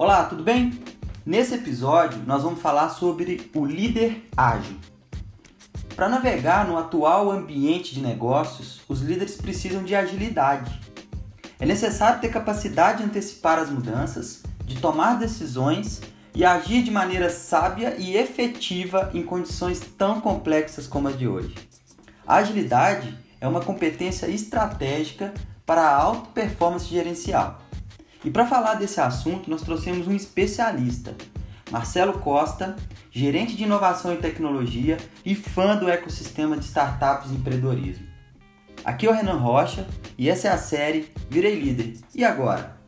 Olá, tudo bem? Nesse episódio nós vamos falar sobre o líder ágil. Para navegar no atual ambiente de negócios, os líderes precisam de agilidade. É necessário ter capacidade de antecipar as mudanças, de tomar decisões e agir de maneira sábia e efetiva em condições tão complexas como as de hoje. A agilidade é uma competência estratégica para a alta performance gerencial. E para falar desse assunto, nós trouxemos um especialista, Marcelo Costa, gerente de inovação e tecnologia e fã do ecossistema de startups e empreendedorismo. Aqui é o Renan Rocha e essa é a série Virei Líder. E agora?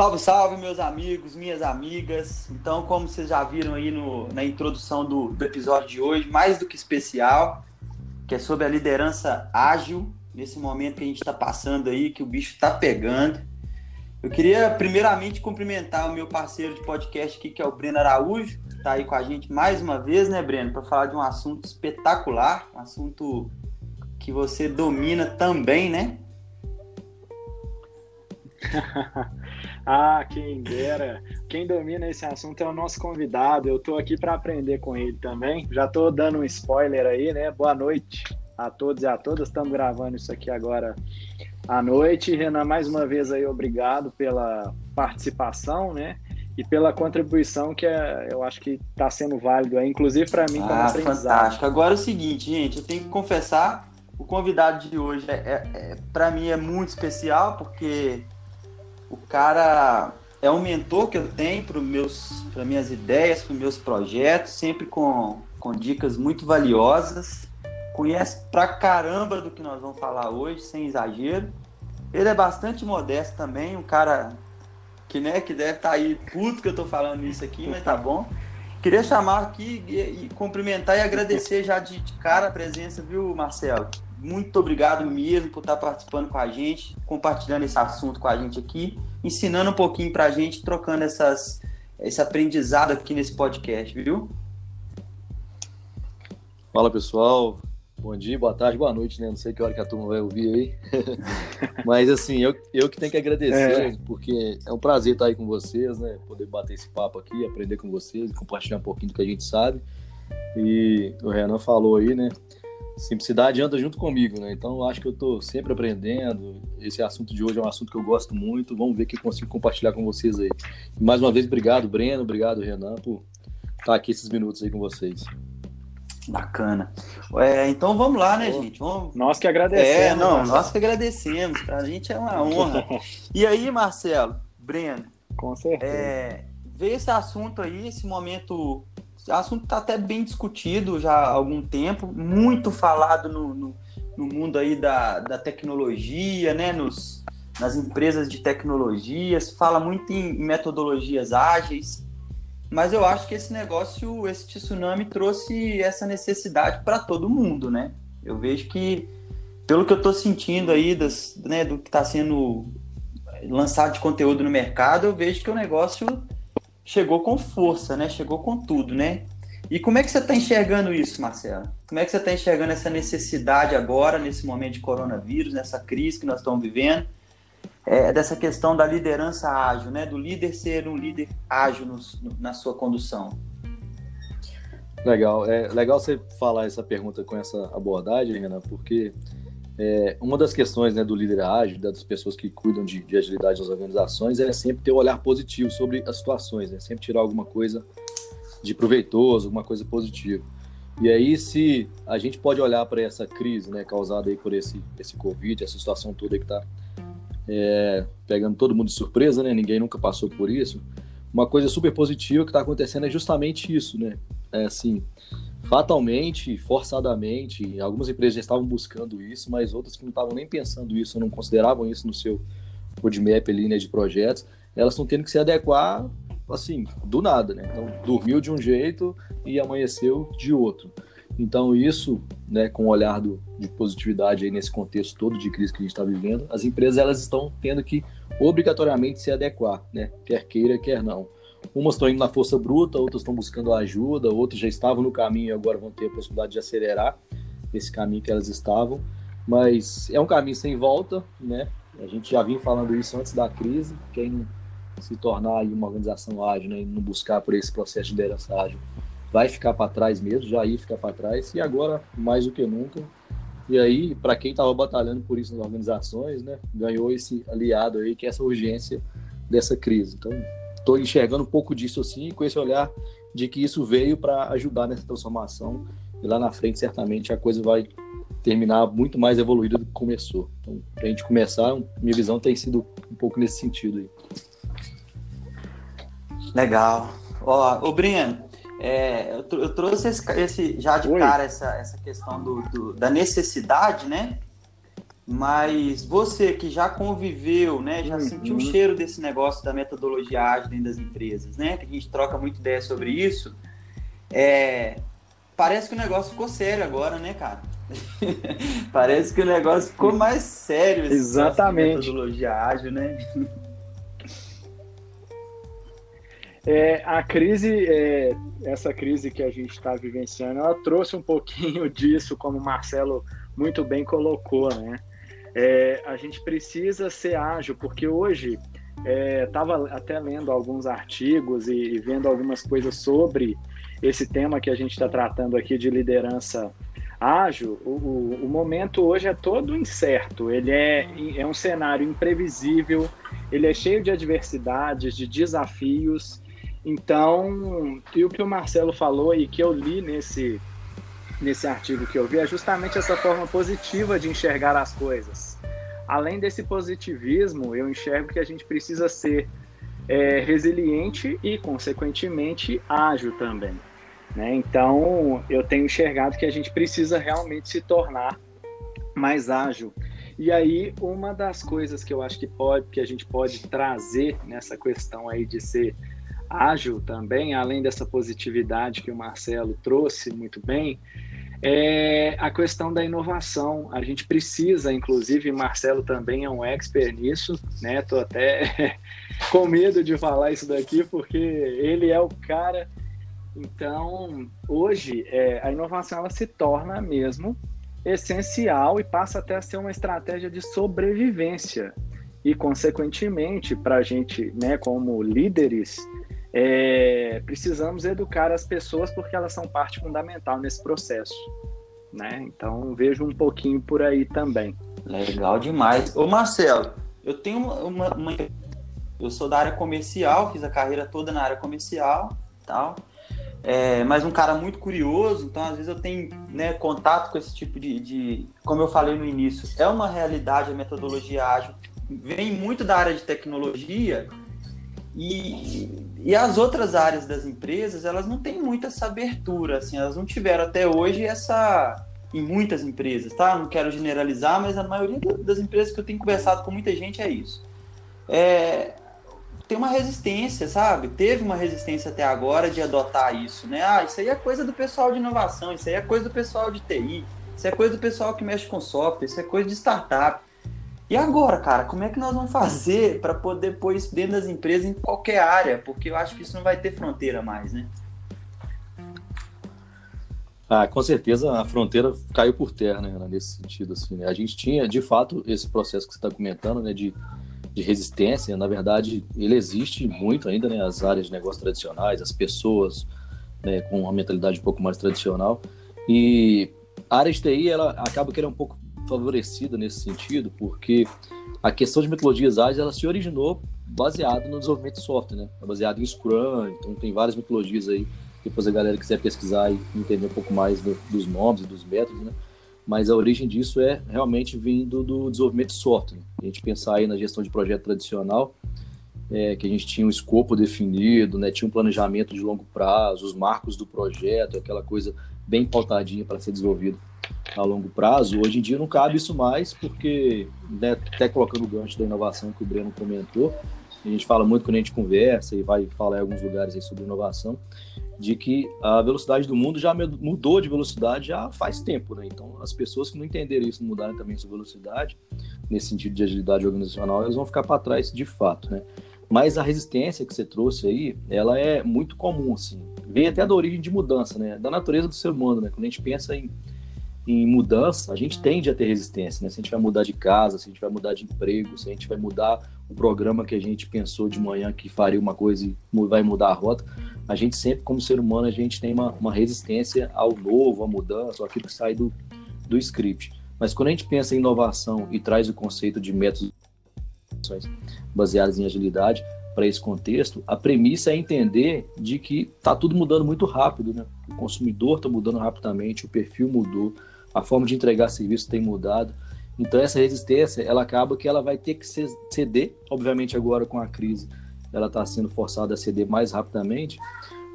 Salve, salve, meus amigos, minhas amigas. Então, como vocês já viram aí no, na introdução do, do episódio de hoje, mais do que especial, que é sobre a liderança ágil, nesse momento que a gente está passando aí, que o bicho está pegando. Eu queria, primeiramente, cumprimentar o meu parceiro de podcast aqui, que é o Breno Araújo, que está aí com a gente mais uma vez, né, Breno, para falar de um assunto espetacular, um assunto que você domina também, né? Ah, quem dera. Quem domina esse assunto é o nosso convidado. Eu estou aqui para aprender com ele também. Já estou dando um spoiler aí, né? Boa noite a todos e a todas. Estamos gravando isso aqui agora à noite. Renan, mais uma vez aí, obrigado pela participação, né? E pela contribuição que é, eu acho que está sendo válido aí, inclusive para mim como ah, Fantástico. Agora é o seguinte, gente, eu tenho que confessar, o convidado de hoje é, é, é para mim é muito especial porque o cara é um mentor que eu tenho para meus para minhas ideias, para meus projetos, sempre com, com dicas muito valiosas. Conhece pra caramba do que nós vamos falar hoje, sem exagero. Ele é bastante modesto também, um cara que, né, que deve estar tá aí puto que eu tô falando isso aqui, mas tá bom. Queria chamar aqui e, e cumprimentar e agradecer já de, de cara a presença, viu, Marcelo? Muito obrigado mesmo por estar participando com a gente, compartilhando esse assunto com a gente aqui, ensinando um pouquinho para a gente, trocando essas, esse aprendizado aqui nesse podcast, viu? Fala pessoal, bom dia, boa tarde, boa noite, né? Não sei que hora que a turma vai ouvir aí. Mas assim, eu, eu que tenho que agradecer, é. porque é um prazer estar aí com vocês, né? Poder bater esse papo aqui, aprender com vocês, compartilhar um pouquinho do que a gente sabe. E o Renan falou aí, né? Simplicidade anda junto comigo, né? Então eu acho que eu estou sempre aprendendo. Esse assunto de hoje é um assunto que eu gosto muito. Vamos ver o que eu consigo compartilhar com vocês aí. Mais uma vez, obrigado, Breno, obrigado, Renan, por estar aqui esses minutos aí com vocês. Bacana. É, então vamos lá, né, gente? Vamos... Nós que agradecemos. É, não, Marcelo. nós que agradecemos. Pra gente é uma honra. e aí, Marcelo, Breno? Com certeza. É, esse assunto aí, esse momento assunto está até bem discutido já há algum tempo, muito falado no, no, no mundo aí da, da tecnologia, né? Nos, nas empresas de tecnologias, fala muito em metodologias ágeis, mas eu acho que esse negócio, esse tsunami trouxe essa necessidade para todo mundo, né? Eu vejo que, pelo que eu estou sentindo aí das, né, do que está sendo lançado de conteúdo no mercado, eu vejo que o negócio chegou com força, né? Chegou com tudo, né? E como é que você está enxergando isso, Marcelo? Como é que você está enxergando essa necessidade agora, nesse momento de coronavírus, nessa crise que nós estamos vivendo, é, dessa questão da liderança ágil, né? Do líder ser um líder ágil no, no, na sua condução? Legal, é legal você falar essa pergunta com essa abordagem, Renan, porque é, uma das questões né, do líder ágil, das pessoas que cuidam de, de, agilidade nas organizações, é sempre ter um olhar positivo sobre as situações, né? sempre tirar alguma coisa de proveitoso, alguma coisa positiva. E aí, se a gente pode olhar para essa crise né, causada aí por esse, esse Covid, essa situação toda que está é, pegando todo mundo de surpresa, né? ninguém nunca passou por isso, uma coisa super positiva que está acontecendo é justamente isso, né? É assim, fatalmente, forçadamente, algumas empresas já estavam buscando isso, mas outras que não estavam nem pensando isso, não consideravam isso no seu roadmap ali, né, de projetos, elas estão tendo que se adequar, assim, do nada, né? Então, dormiu de um jeito e amanheceu de outro. Então, isso, né, com o olhar do, de positividade aí nesse contexto todo de crise que a gente está vivendo, as empresas elas estão tendo que obrigatoriamente se adequar, né, quer queira, quer não. Umas estão indo na força bruta, outras estão buscando ajuda, outras já estavam no caminho e agora vão ter a possibilidade de acelerar esse caminho que elas estavam. Mas é um caminho sem volta, né? A gente já vinha falando isso antes da crise. Quem se tornar uma organização ágil né, e não buscar por esse processo de liderança ágil vai ficar para trás mesmo, já ia ficar para trás, e agora mais do que nunca. E aí, para quem estava batalhando por isso nas organizações, né, ganhou esse aliado aí, que é essa urgência dessa crise. Então, estou enxergando um pouco disso assim, com esse olhar de que isso veio para ajudar nessa transformação, e lá na frente, certamente, a coisa vai terminar muito mais evoluída do que começou. Então, para a gente começar, minha visão tem sido um pouco nesse sentido aí. Legal. Ó, o Breno, é, eu, eu, trouxe esse, esse, já de Oi. cara essa, essa questão do, do, da necessidade, né? Mas você que já conviveu, né, já uhum. sentiu o cheiro desse negócio da metodologia ágil dentro das empresas, né? Que a gente troca muita ideia sobre isso. É, parece que o negócio ficou sério agora, né, cara? parece que o negócio ficou mais sério. Exatamente. Metodologia ágil, né? É, a crise, é, essa crise que a gente está vivenciando, ela trouxe um pouquinho disso, como o Marcelo muito bem colocou, né? É, a gente precisa ser ágil, porque hoje estava é, até lendo alguns artigos e, e, vendo algumas coisas sobre esse tema que a gente está tratando aqui de liderança ágil. O, o, o, momento hoje é todo incerto, ele é, é um cenário imprevisível, ele é cheio de adversidades, de desafios então, e o que o Marcelo falou e que eu li nesse, nesse artigo que eu vi é justamente essa forma positiva de enxergar as coisas. Além desse positivismo, eu enxergo que a gente precisa ser é, resiliente e, consequentemente, ágil também. Né? Então, eu tenho enxergado que a gente precisa realmente se tornar mais ágil. E aí, uma das coisas que eu acho que pode, que a gente pode trazer nessa questão aí de ser ágil também, além dessa positividade que o Marcelo trouxe muito bem, é a questão da inovação. A gente precisa, inclusive, Marcelo também é um expert nisso, né? Tô até com medo de falar isso daqui, porque ele é o cara. Então, hoje, é, a inovação ela se torna mesmo essencial e passa até a ser uma estratégia de sobrevivência. E, consequentemente, para a gente, né, como líderes, é, precisamos educar as pessoas porque elas são parte fundamental nesse processo. Né? Então vejo um pouquinho por aí também. Legal demais. Ô Marcelo, eu tenho uma, uma, eu sou da área comercial, fiz a carreira toda na área comercial, tal. É, mas um cara muito curioso, então às vezes eu tenho né, contato com esse tipo de, de, como eu falei no início, é uma realidade a metodologia ágil, vem muito da área de tecnologia e, e as outras áreas das empresas, elas não têm muita essa abertura, assim, elas não tiveram até hoje essa em muitas empresas, tá? Não quero generalizar, mas a maioria das empresas que eu tenho conversado com muita gente é isso. É, tem uma resistência, sabe? Teve uma resistência até agora de adotar isso, né? Ah, isso aí é coisa do pessoal de inovação, isso aí é coisa do pessoal de TI, isso é coisa do pessoal que mexe com software, isso é coisa de startup. E agora, cara, como é que nós vamos fazer para poder pôr isso dentro das empresas em qualquer área? Porque eu acho que isso não vai ter fronteira mais, né? Ah, com certeza a fronteira caiu por terra, né, nesse sentido, assim, né? A gente tinha, de fato, esse processo que você está comentando, né, de, de resistência, na verdade, ele existe muito ainda, né, as áreas de negócio tradicionais, as pessoas, né, com uma mentalidade um pouco mais tradicional, e a área de TI, ela acaba que é um pouco favorecida nesse sentido, porque a questão de metodologias ágeis ela se originou baseado no desenvolvimento de software, né? É baseado em Scrum, então tem várias metodologias aí. Depois a galera quiser pesquisar e entender um pouco mais do, dos nomes e dos métodos, né? Mas a origem disso é realmente vindo do desenvolvimento de software. Né? A gente pensar aí na gestão de projeto tradicional, é, que a gente tinha um escopo definido, né? Tinha um planejamento de longo prazo, os marcos do projeto, aquela coisa bem pautadinha para ser desenvolvido a longo prazo. Hoje em dia não cabe isso mais, porque, né, até colocando o gancho da inovação que o Breno comentou, a gente fala muito quando a gente conversa e vai falar em alguns lugares aí sobre inovação. de que a velocidade do mundo já mudou de velocidade já faz tempo, né? Então, as pessoas que não entenderem isso, mudarem também sua velocidade, nesse sentido de agilidade organizacional, elas vão ficar para trás de fato, né? Mas a resistência que você trouxe aí, ela é muito comum, assim. Vem até da origem de mudança, né? Da natureza do ser humano, né? Quando a gente pensa em em mudança, a gente tende a ter resistência, né? Se a gente vai mudar de casa, se a gente vai mudar de emprego, se a gente vai mudar o programa que a gente pensou de manhã que faria uma coisa e vai mudar a rota, a gente sempre, como ser humano, a gente tem uma, uma resistência ao novo, à mudança, aquilo que sai do, do script. Mas quando a gente pensa em inovação e traz o conceito de métodos baseados em agilidade para esse contexto, a premissa é entender de que está tudo mudando muito rápido, né? O consumidor está mudando rapidamente, o perfil mudou, a forma de entregar serviço tem mudado. Então essa resistência, ela acaba que ela vai ter que ceder, obviamente agora com a crise, ela está sendo forçada a ceder mais rapidamente.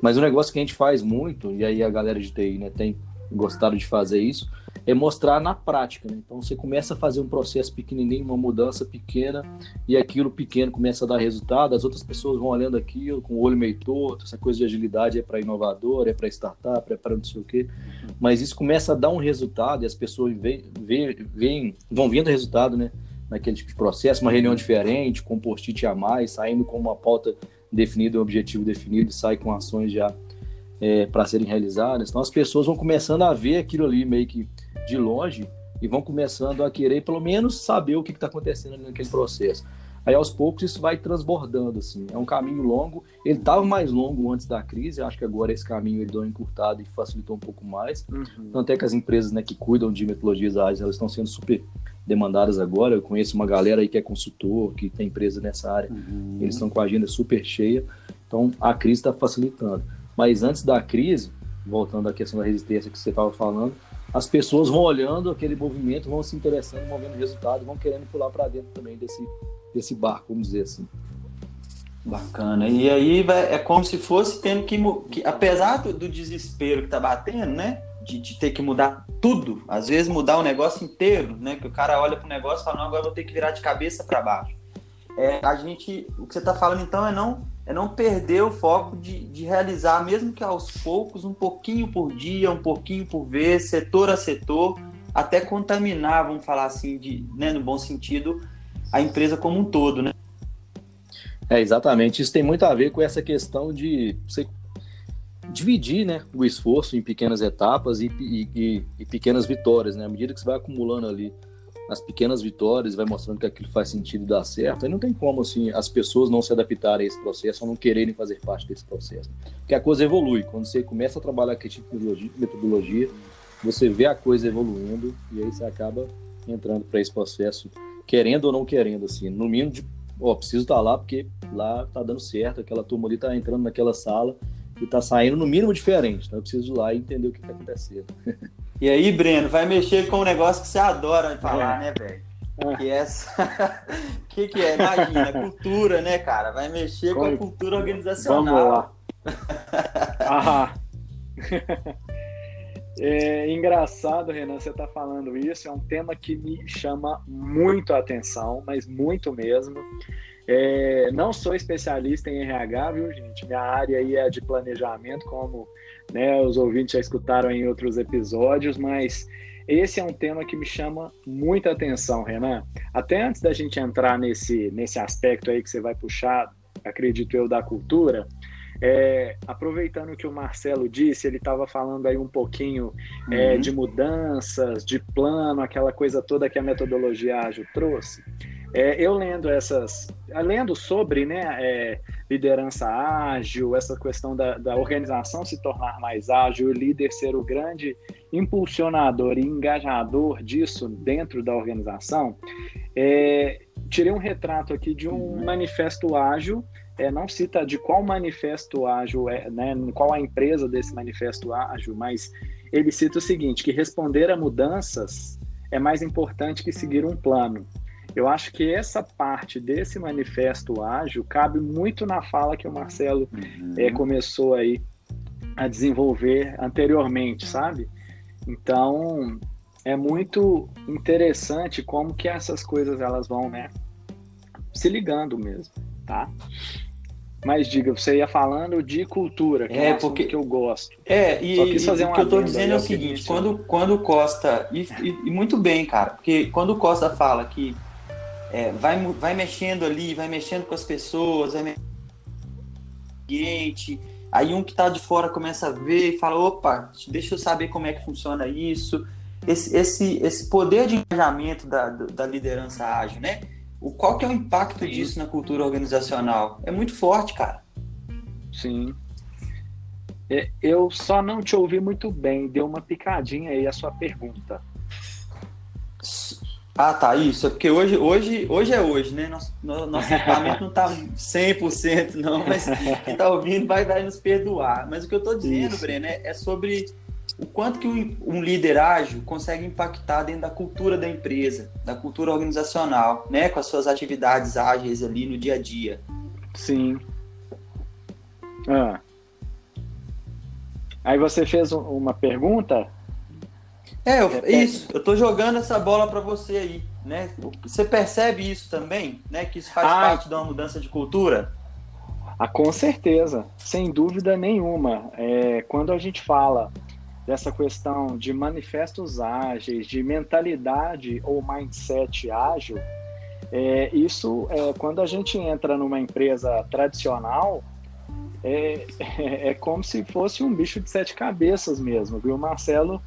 Mas o negócio que a gente faz muito, e aí a galera de TI né, tem gostado de fazer isso, é mostrar na prática. Né? Então você começa a fazer um processo pequenininho, uma mudança pequena, e aquilo pequeno começa a dar resultado. As outras pessoas vão olhando aquilo com o olho meio torto. Essa coisa de agilidade é para inovador, é para startup, é para não sei o quê. Mas isso começa a dar um resultado e as pessoas vêm, vêm, vão vendo resultado, né? Naquele tipo de processo, uma reunião diferente, com post-it a mais, saindo com uma pauta definida, um objetivo definido, e sai com ações já é, para serem realizadas. Então as pessoas vão começando a ver aquilo ali meio que de longe e vão começando a querer pelo menos saber o que está acontecendo naquele processo. Aí aos poucos isso vai transbordando assim. É um caminho longo. Ele estava mais longo antes da crise. Acho que agora esse caminho ele deu uma encurtada e facilitou um pouco mais. Uhum. Tanto é que as empresas né, que cuidam de metodologias ágeis elas estão sendo super demandadas agora. Eu conheço uma galera aí que é consultor, que tem empresa nessa área. Uhum. Eles estão com a agenda super cheia. Então a crise está facilitando. Mas antes da crise, voltando à questão da resistência que você estava falando, as pessoas vão olhando aquele movimento, vão se interessando, vão vendo resultado, vão querendo pular para dentro também desse, desse barco, vamos dizer assim. Bacana. E aí é como se fosse tendo que, que apesar do, do, desespero que tá batendo, né? De, de, ter que mudar tudo, às vezes mudar o negócio inteiro, né? Que o cara olha para o negócio e fala, não, agora vou ter que virar de cabeça para baixo. É, a gente, o que você está falando então é não é não perder o foco de, de realizar, mesmo que aos poucos, um pouquinho por dia, um pouquinho por vez, setor a setor, até contaminar, vamos falar assim, de, né, no bom sentido, a empresa como um todo, né? É, exatamente. Isso tem muito a ver com essa questão de você dividir né, o esforço em pequenas etapas e, e, e, pequenas vitórias, né? À medida que você vai acumulando ali as pequenas vitórias, vai mostrando que aquilo faz sentido e dá certo, aí não tem como assim as pessoas não se adaptarem a esse processo ou não quererem fazer parte desse processo. Porque a coisa evolui. Quando você começa a trabalhar com tipo de metodologia, você vê a coisa evoluindo e aí você acaba entrando para esse processo, querendo ou não querendo, assim, no mínimo de, ó, preciso estar tá lá porque lá tá dando certo, aquela turma ali tá entrando naquela sala e tá saindo no mínimo diferente, então eu preciso ir lá e entender o que tá acontecendo. E aí, Breno, vai mexer com um negócio que você adora falar, é. né, velho? É. Que essa. que que é? Imagina, cultura, né, cara? Vai mexer com, com a cultura organizacional. Vamos lá. É engraçado, Renan, você tá falando isso. É um tema que me chama muito a atenção, mas muito mesmo. É, não sou especialista em RH, viu, gente? Minha área aí é de planejamento, como né? Os ouvintes já escutaram em outros episódios, mas esse é um tema que me chama muita atenção, Renan. Até antes da gente entrar nesse, nesse aspecto aí que você vai puxar, acredito eu, da cultura, é, aproveitando o que o Marcelo disse, ele estava falando aí um pouquinho é, uhum. de mudanças, de plano, aquela coisa toda que a metodologia ágil trouxe. É, eu lendo essas, lendo sobre né, é, liderança ágil, essa questão da, da, organização se tornar mais ágil, o líder ser o grande impulsionador e engajador disso dentro da organização, é, tirei um retrato aqui de um manifesto ágil, é, não cita de qual manifesto ágil é, né, qual a empresa desse manifesto ágil, mas ele cita o seguinte, que responder a mudanças é mais importante que seguir um plano. Eu acho que essa parte desse manifesto ágil cabe muito na fala que o Marcelo uhum. é, começou aí a desenvolver anteriormente, sabe? Então é muito interessante como que essas coisas elas vão, né, se ligando mesmo, tá? Mas diga, você ia falando de cultura, que é, é porque que eu gosto. É, e, Só quis fazer o que eu tô dizendo é o seguinte, quando, quando o Costa, e, e, e, muito bem, cara, porque quando Costa fala que é, vai, vai mexendo ali, vai mexendo com as pessoas, vai mexendo com o ambiente, aí um que tá de fora começa a ver e fala, opa, deixa eu saber como é que funciona isso, esse, esse, esse poder de engajamento da, da liderança ágil, né? O, qual que é o impacto Sim. disso na cultura organizacional? É muito forte, cara. Sim. É, eu só não te ouvi muito bem, deu uma picadinha aí a sua pergunta. Ah, tá, isso. É porque hoje, hoje, hoje é hoje, né? Nosso, nosso equipamento não tá 100% não, mas quem tá ouvindo vai, vai nos perdoar. Mas o que eu tô dizendo, isso. Breno, é, é sobre o quanto que um, um, líder ágil consegue impactar dentro da cultura da empresa, da cultura organizacional, né, com as suas atividades ágeis ali no dia a dia. Sim. Ah. Aí você fez uma pergunta? É, eu, isso. Eu tô jogando essa bola para você aí, né? Você percebe isso também, né? Que isso faz ah, parte de uma mudança de cultura? Ah, com certeza, sem dúvida nenhuma. É, quando a gente fala dessa questão de manifestos ágeis, de mentalidade ou mindset ágil, é, isso é, quando a gente entra numa empresa tradicional, é, é, como se fosse um bicho de sete cabeças mesmo, viu? Marcelo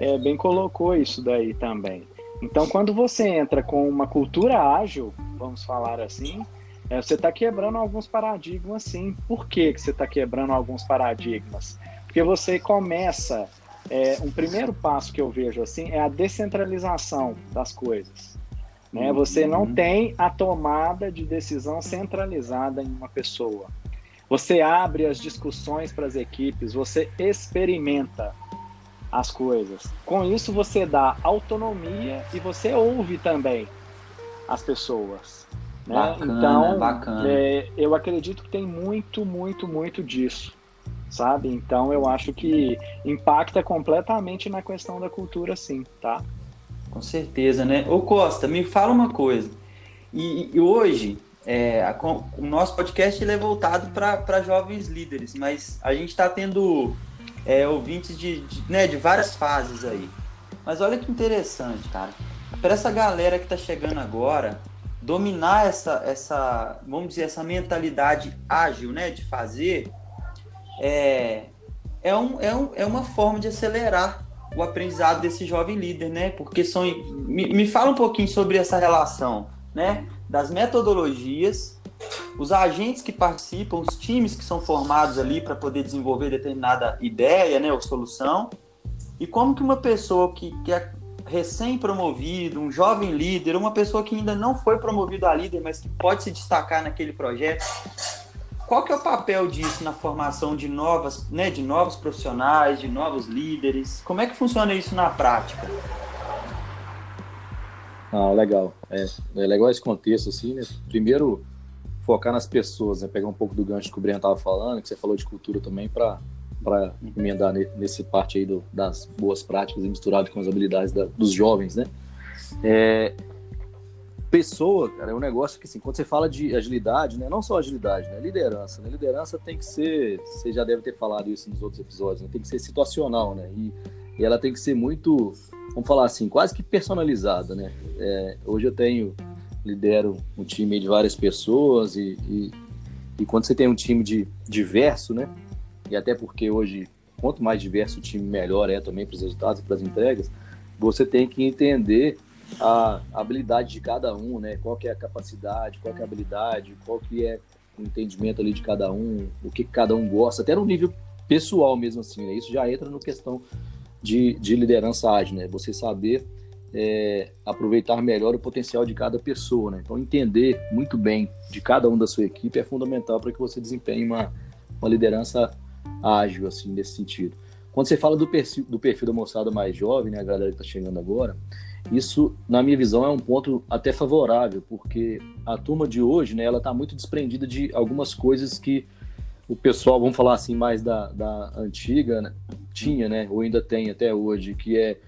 é, bem colocou isso daí também. Então, quando você entra com uma cultura ágil, vamos falar assim, é, você está quebrando alguns paradigmas, sim. Por que, que você está quebrando alguns paradigmas? Porque você começa é, um primeiro passo que eu vejo assim é a descentralização das coisas. Né? Uhum. Você não tem a tomada de decisão centralizada em uma pessoa. Você abre as discussões para as equipes, você experimenta as coisas. Com isso, você dá autonomia e você ouve também as pessoas. Né? Bacana, então, bacana. É, eu acredito que tem muito, muito, muito disso sabe? Então eu acho que impacta completamente na questão da cultura, sim, tá? Com certeza, né? Ô Costa, me fala uma coisa. E, e hoje, é, a, o nosso podcast ele é voltado para jovens líderes, mas a gente está tendo é, ouvintes de, de, né, de várias fases aí. Mas olha que interessante, cara. Para essa galera que está chegando agora, dominar essa, essa, vamos dizer, essa mentalidade ágil, né, de fazer, é, é, um, é, um, é uma forma de acelerar o aprendizado desse jovem líder, né? Porque são. Me, me fala um pouquinho sobre essa relação, né? Das metodologias, os agentes que participam, os times que são formados ali para poder desenvolver determinada ideia, né? Ou solução. E como que uma pessoa que, que é recém-promovido, um jovem líder, uma pessoa que ainda não foi promovido a líder, mas que pode se destacar naquele projeto, qual que é o papel disso na formação de novas, né, de novos profissionais, de novos líderes? Como é que funciona isso na prática? Ah, legal. É, é legal esse contexto, assim, né? Primeiro, focar nas pessoas, né? Pegar um pouco do gancho que o Breno estava falando, que você falou de cultura também, para para emendar nesse parte aí do, das boas práticas e misturado com as habilidades da, dos jovens, né? É, pessoa, cara, é um negócio que, assim, quando você fala de agilidade, né, não só agilidade, né, liderança, né, liderança tem que ser, você já deve ter falado isso nos outros episódios, né, tem que ser situacional, né, e, e ela tem que ser muito, vamos falar assim, quase que personalizada, né, é, hoje eu tenho, lidero um time de várias pessoas e, e, e quando você tem um time de diverso, né, e até porque hoje, quanto mais diverso o time, melhor é também para os resultados e para as entregas, você tem que entender a habilidade de cada um, né? Qual que é a capacidade, qual que é a habilidade, qual que é o entendimento ali de cada um, o que cada um gosta, até no nível pessoal mesmo assim, né? Isso já entra no questão de, de liderança ágil, né? Você saber é, aproveitar melhor o potencial de cada pessoa, né? Então entender muito bem de cada um da sua equipe é fundamental para que você desempenhe uma, uma liderança ágil, assim, nesse sentido. Quando você fala do perfil, do perfil da moçada mais jovem, né, a galera que está chegando agora, isso, na minha visão, é um ponto até favorável, porque a turma de hoje, né, ela está muito desprendida de algumas coisas que o pessoal, vamos falar assim, mais da, da antiga, né, tinha, né, ou ainda tem até hoje, que é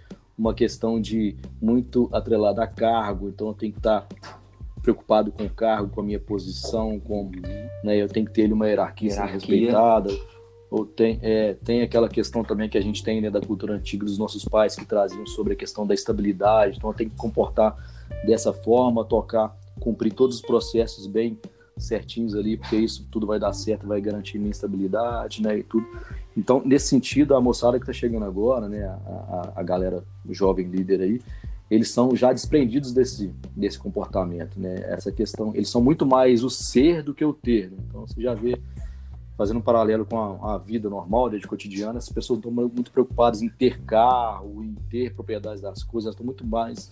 uma questão de muito atrelada a cargo, então tem que estar tá preocupado com o cargo, com a minha posição, com, né, eu tenho que ter uma hierarquia, hierarquia. respeitada. Ou tem, é, tem aquela questão também que a gente tem né, da cultura antiga dos nossos pais que traziam sobre a questão da estabilidade. Então, eu tenho que comportar dessa forma, tocar, cumprir todos os processos bem certinhos ali, porque isso tudo vai dar certo, vai garantir minha estabilidade, né, e tudo. Então, nesse sentido, a moçada que está chegando agora, né, a, a, a galera jovem líder aí, eles são já desprendidos desse, desse comportamento, né? Essa questão, eles são muito mais o ser do que o ter. Né? Então você já vê, fazendo um paralelo com a, a vida normal, de cotidiana, as pessoas estão muito preocupadas em ter carro, em ter propriedades das coisas, estão muito mais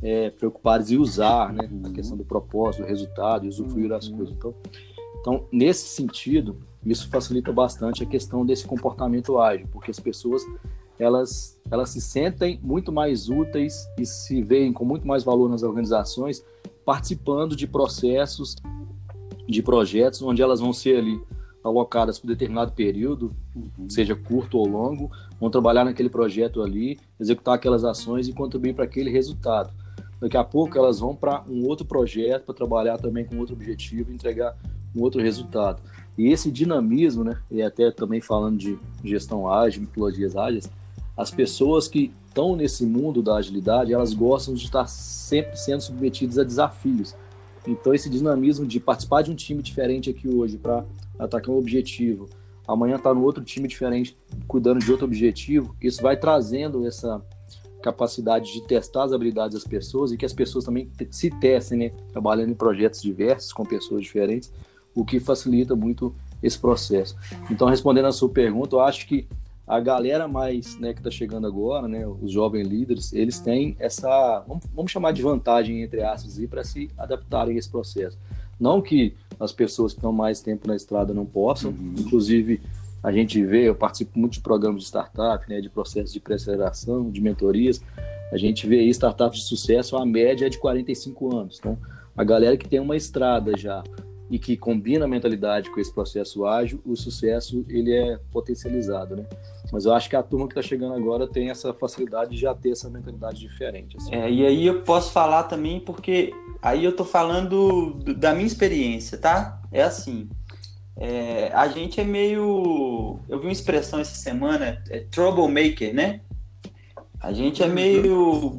é, preocupadas em usar, né? A questão do propósito, do resultado, usufruir das uhum. coisas. Então, então, nesse sentido, isso facilita bastante a questão desse comportamento ágil, porque as pessoas elas, elas se sentem muito mais úteis e se veem com muito mais valor nas organizações participando de processos, de projetos onde elas vão ser ali alocadas por determinado período, uhum. seja curto ou longo, vão trabalhar naquele projeto ali, executar aquelas ações e contribuir para aquele resultado. Daqui a pouco elas vão para um outro projeto para trabalhar também com outro objetivo, entregar um outro resultado. E esse dinamismo, né, e até também falando de gestão ágil, metodologias ágeis, as pessoas que estão nesse mundo da agilidade, elas gostam de estar sempre sendo submetidas a desafios. Então, esse dinamismo de participar de um time diferente aqui hoje para atacar um objetivo, amanhã estar tá no outro time diferente cuidando de outro objetivo, isso vai trazendo essa capacidade de testar as habilidades das pessoas e que as pessoas também se testem, né? Trabalhando em projetos diversos com pessoas diferentes, o que facilita muito esse processo. Então, respondendo a sua pergunta, eu acho que a galera mais né, que está chegando agora, né, os jovens líderes, eles têm essa, vamos, vamos chamar de vantagem, entre aspas, para se adaptarem a esse processo. Não que as pessoas que estão mais tempo na estrada não possam, uhum. inclusive a gente vê, eu participo muito de programas de startup, né, de processos de pré-aceleração, de mentorias, a gente vê aí startups de sucesso, a média é de 45 anos. Então, a galera que tem uma estrada já, e que combina a mentalidade com esse processo ágil, o sucesso ele é potencializado, né? Mas eu acho que a turma que está chegando agora tem essa facilidade de já ter essa mentalidade diferente. Assim. É, e aí eu posso falar também porque aí eu estou falando da minha experiência, tá? É assim, é, a gente é meio, eu vi uma expressão essa semana, é troublemaker, né? A gente é meio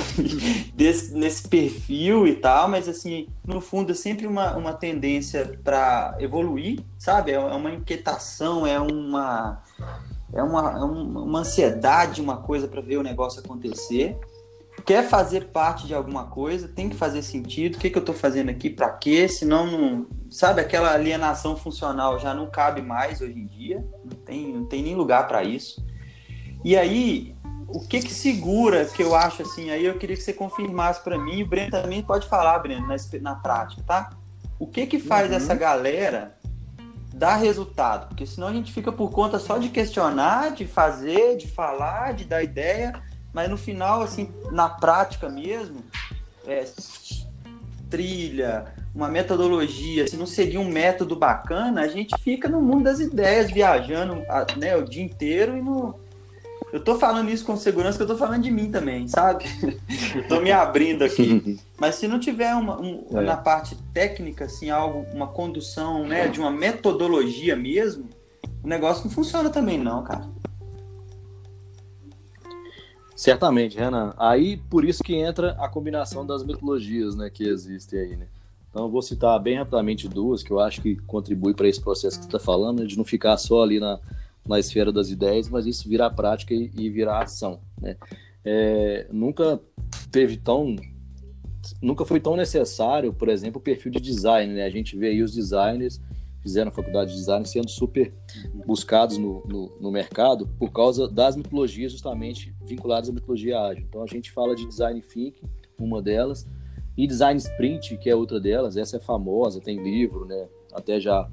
desse, nesse perfil e tal, mas assim, no fundo é sempre uma, uma tendência para evoluir, sabe? É, é uma inquietação, é uma é uma, é uma ansiedade, uma coisa para ver o negócio acontecer. Quer fazer parte de alguma coisa, tem que fazer sentido. O que, que eu estou fazendo aqui? Para quê? Senão, não, sabe, aquela alienação funcional já não cabe mais hoje em dia. Não tem, não tem nem lugar para isso. E aí, o que que segura, que eu acho assim, aí eu queria que você confirmasse para mim, o Breno também pode falar, Breno, na, na prática, tá? O que que faz uhum. essa galera dar resultado? Porque senão a gente fica por conta só de questionar, de fazer, de falar, de dar ideia, mas no final, assim, na prática mesmo, é, trilha, uma metodologia, se não seguir um método bacana, a gente fica no mundo das ideias, viajando né, o dia inteiro e não eu tô falando isso com segurança, que eu tô falando de mim também, sabe? tô me abrindo aqui. Mas se não tiver uma, um, é. na parte técnica, assim, algo, uma condução, né, de uma metodologia mesmo, o negócio não funciona também, não, cara. Certamente, Renan. Aí, por isso que entra a combinação das metodologias, né, que existem aí, né? Então, eu vou citar bem rapidamente duas que eu acho que contribuem para esse processo que você está falando, de não ficar só ali na, na esfera das ideias, mas isso virar prática e, e virar ação. Né? É, nunca teve tão nunca foi tão necessário, por exemplo, o perfil de design. Né? A gente vê aí os designers fizeram faculdade de design sendo super buscados no, no, no, mercado por causa das mitologias justamente vinculadas à mitologia ágil. Então a gente fala de design thinking, uma delas, e design sprint, que é outra delas. Essa é famosa, tem livro, né? Até já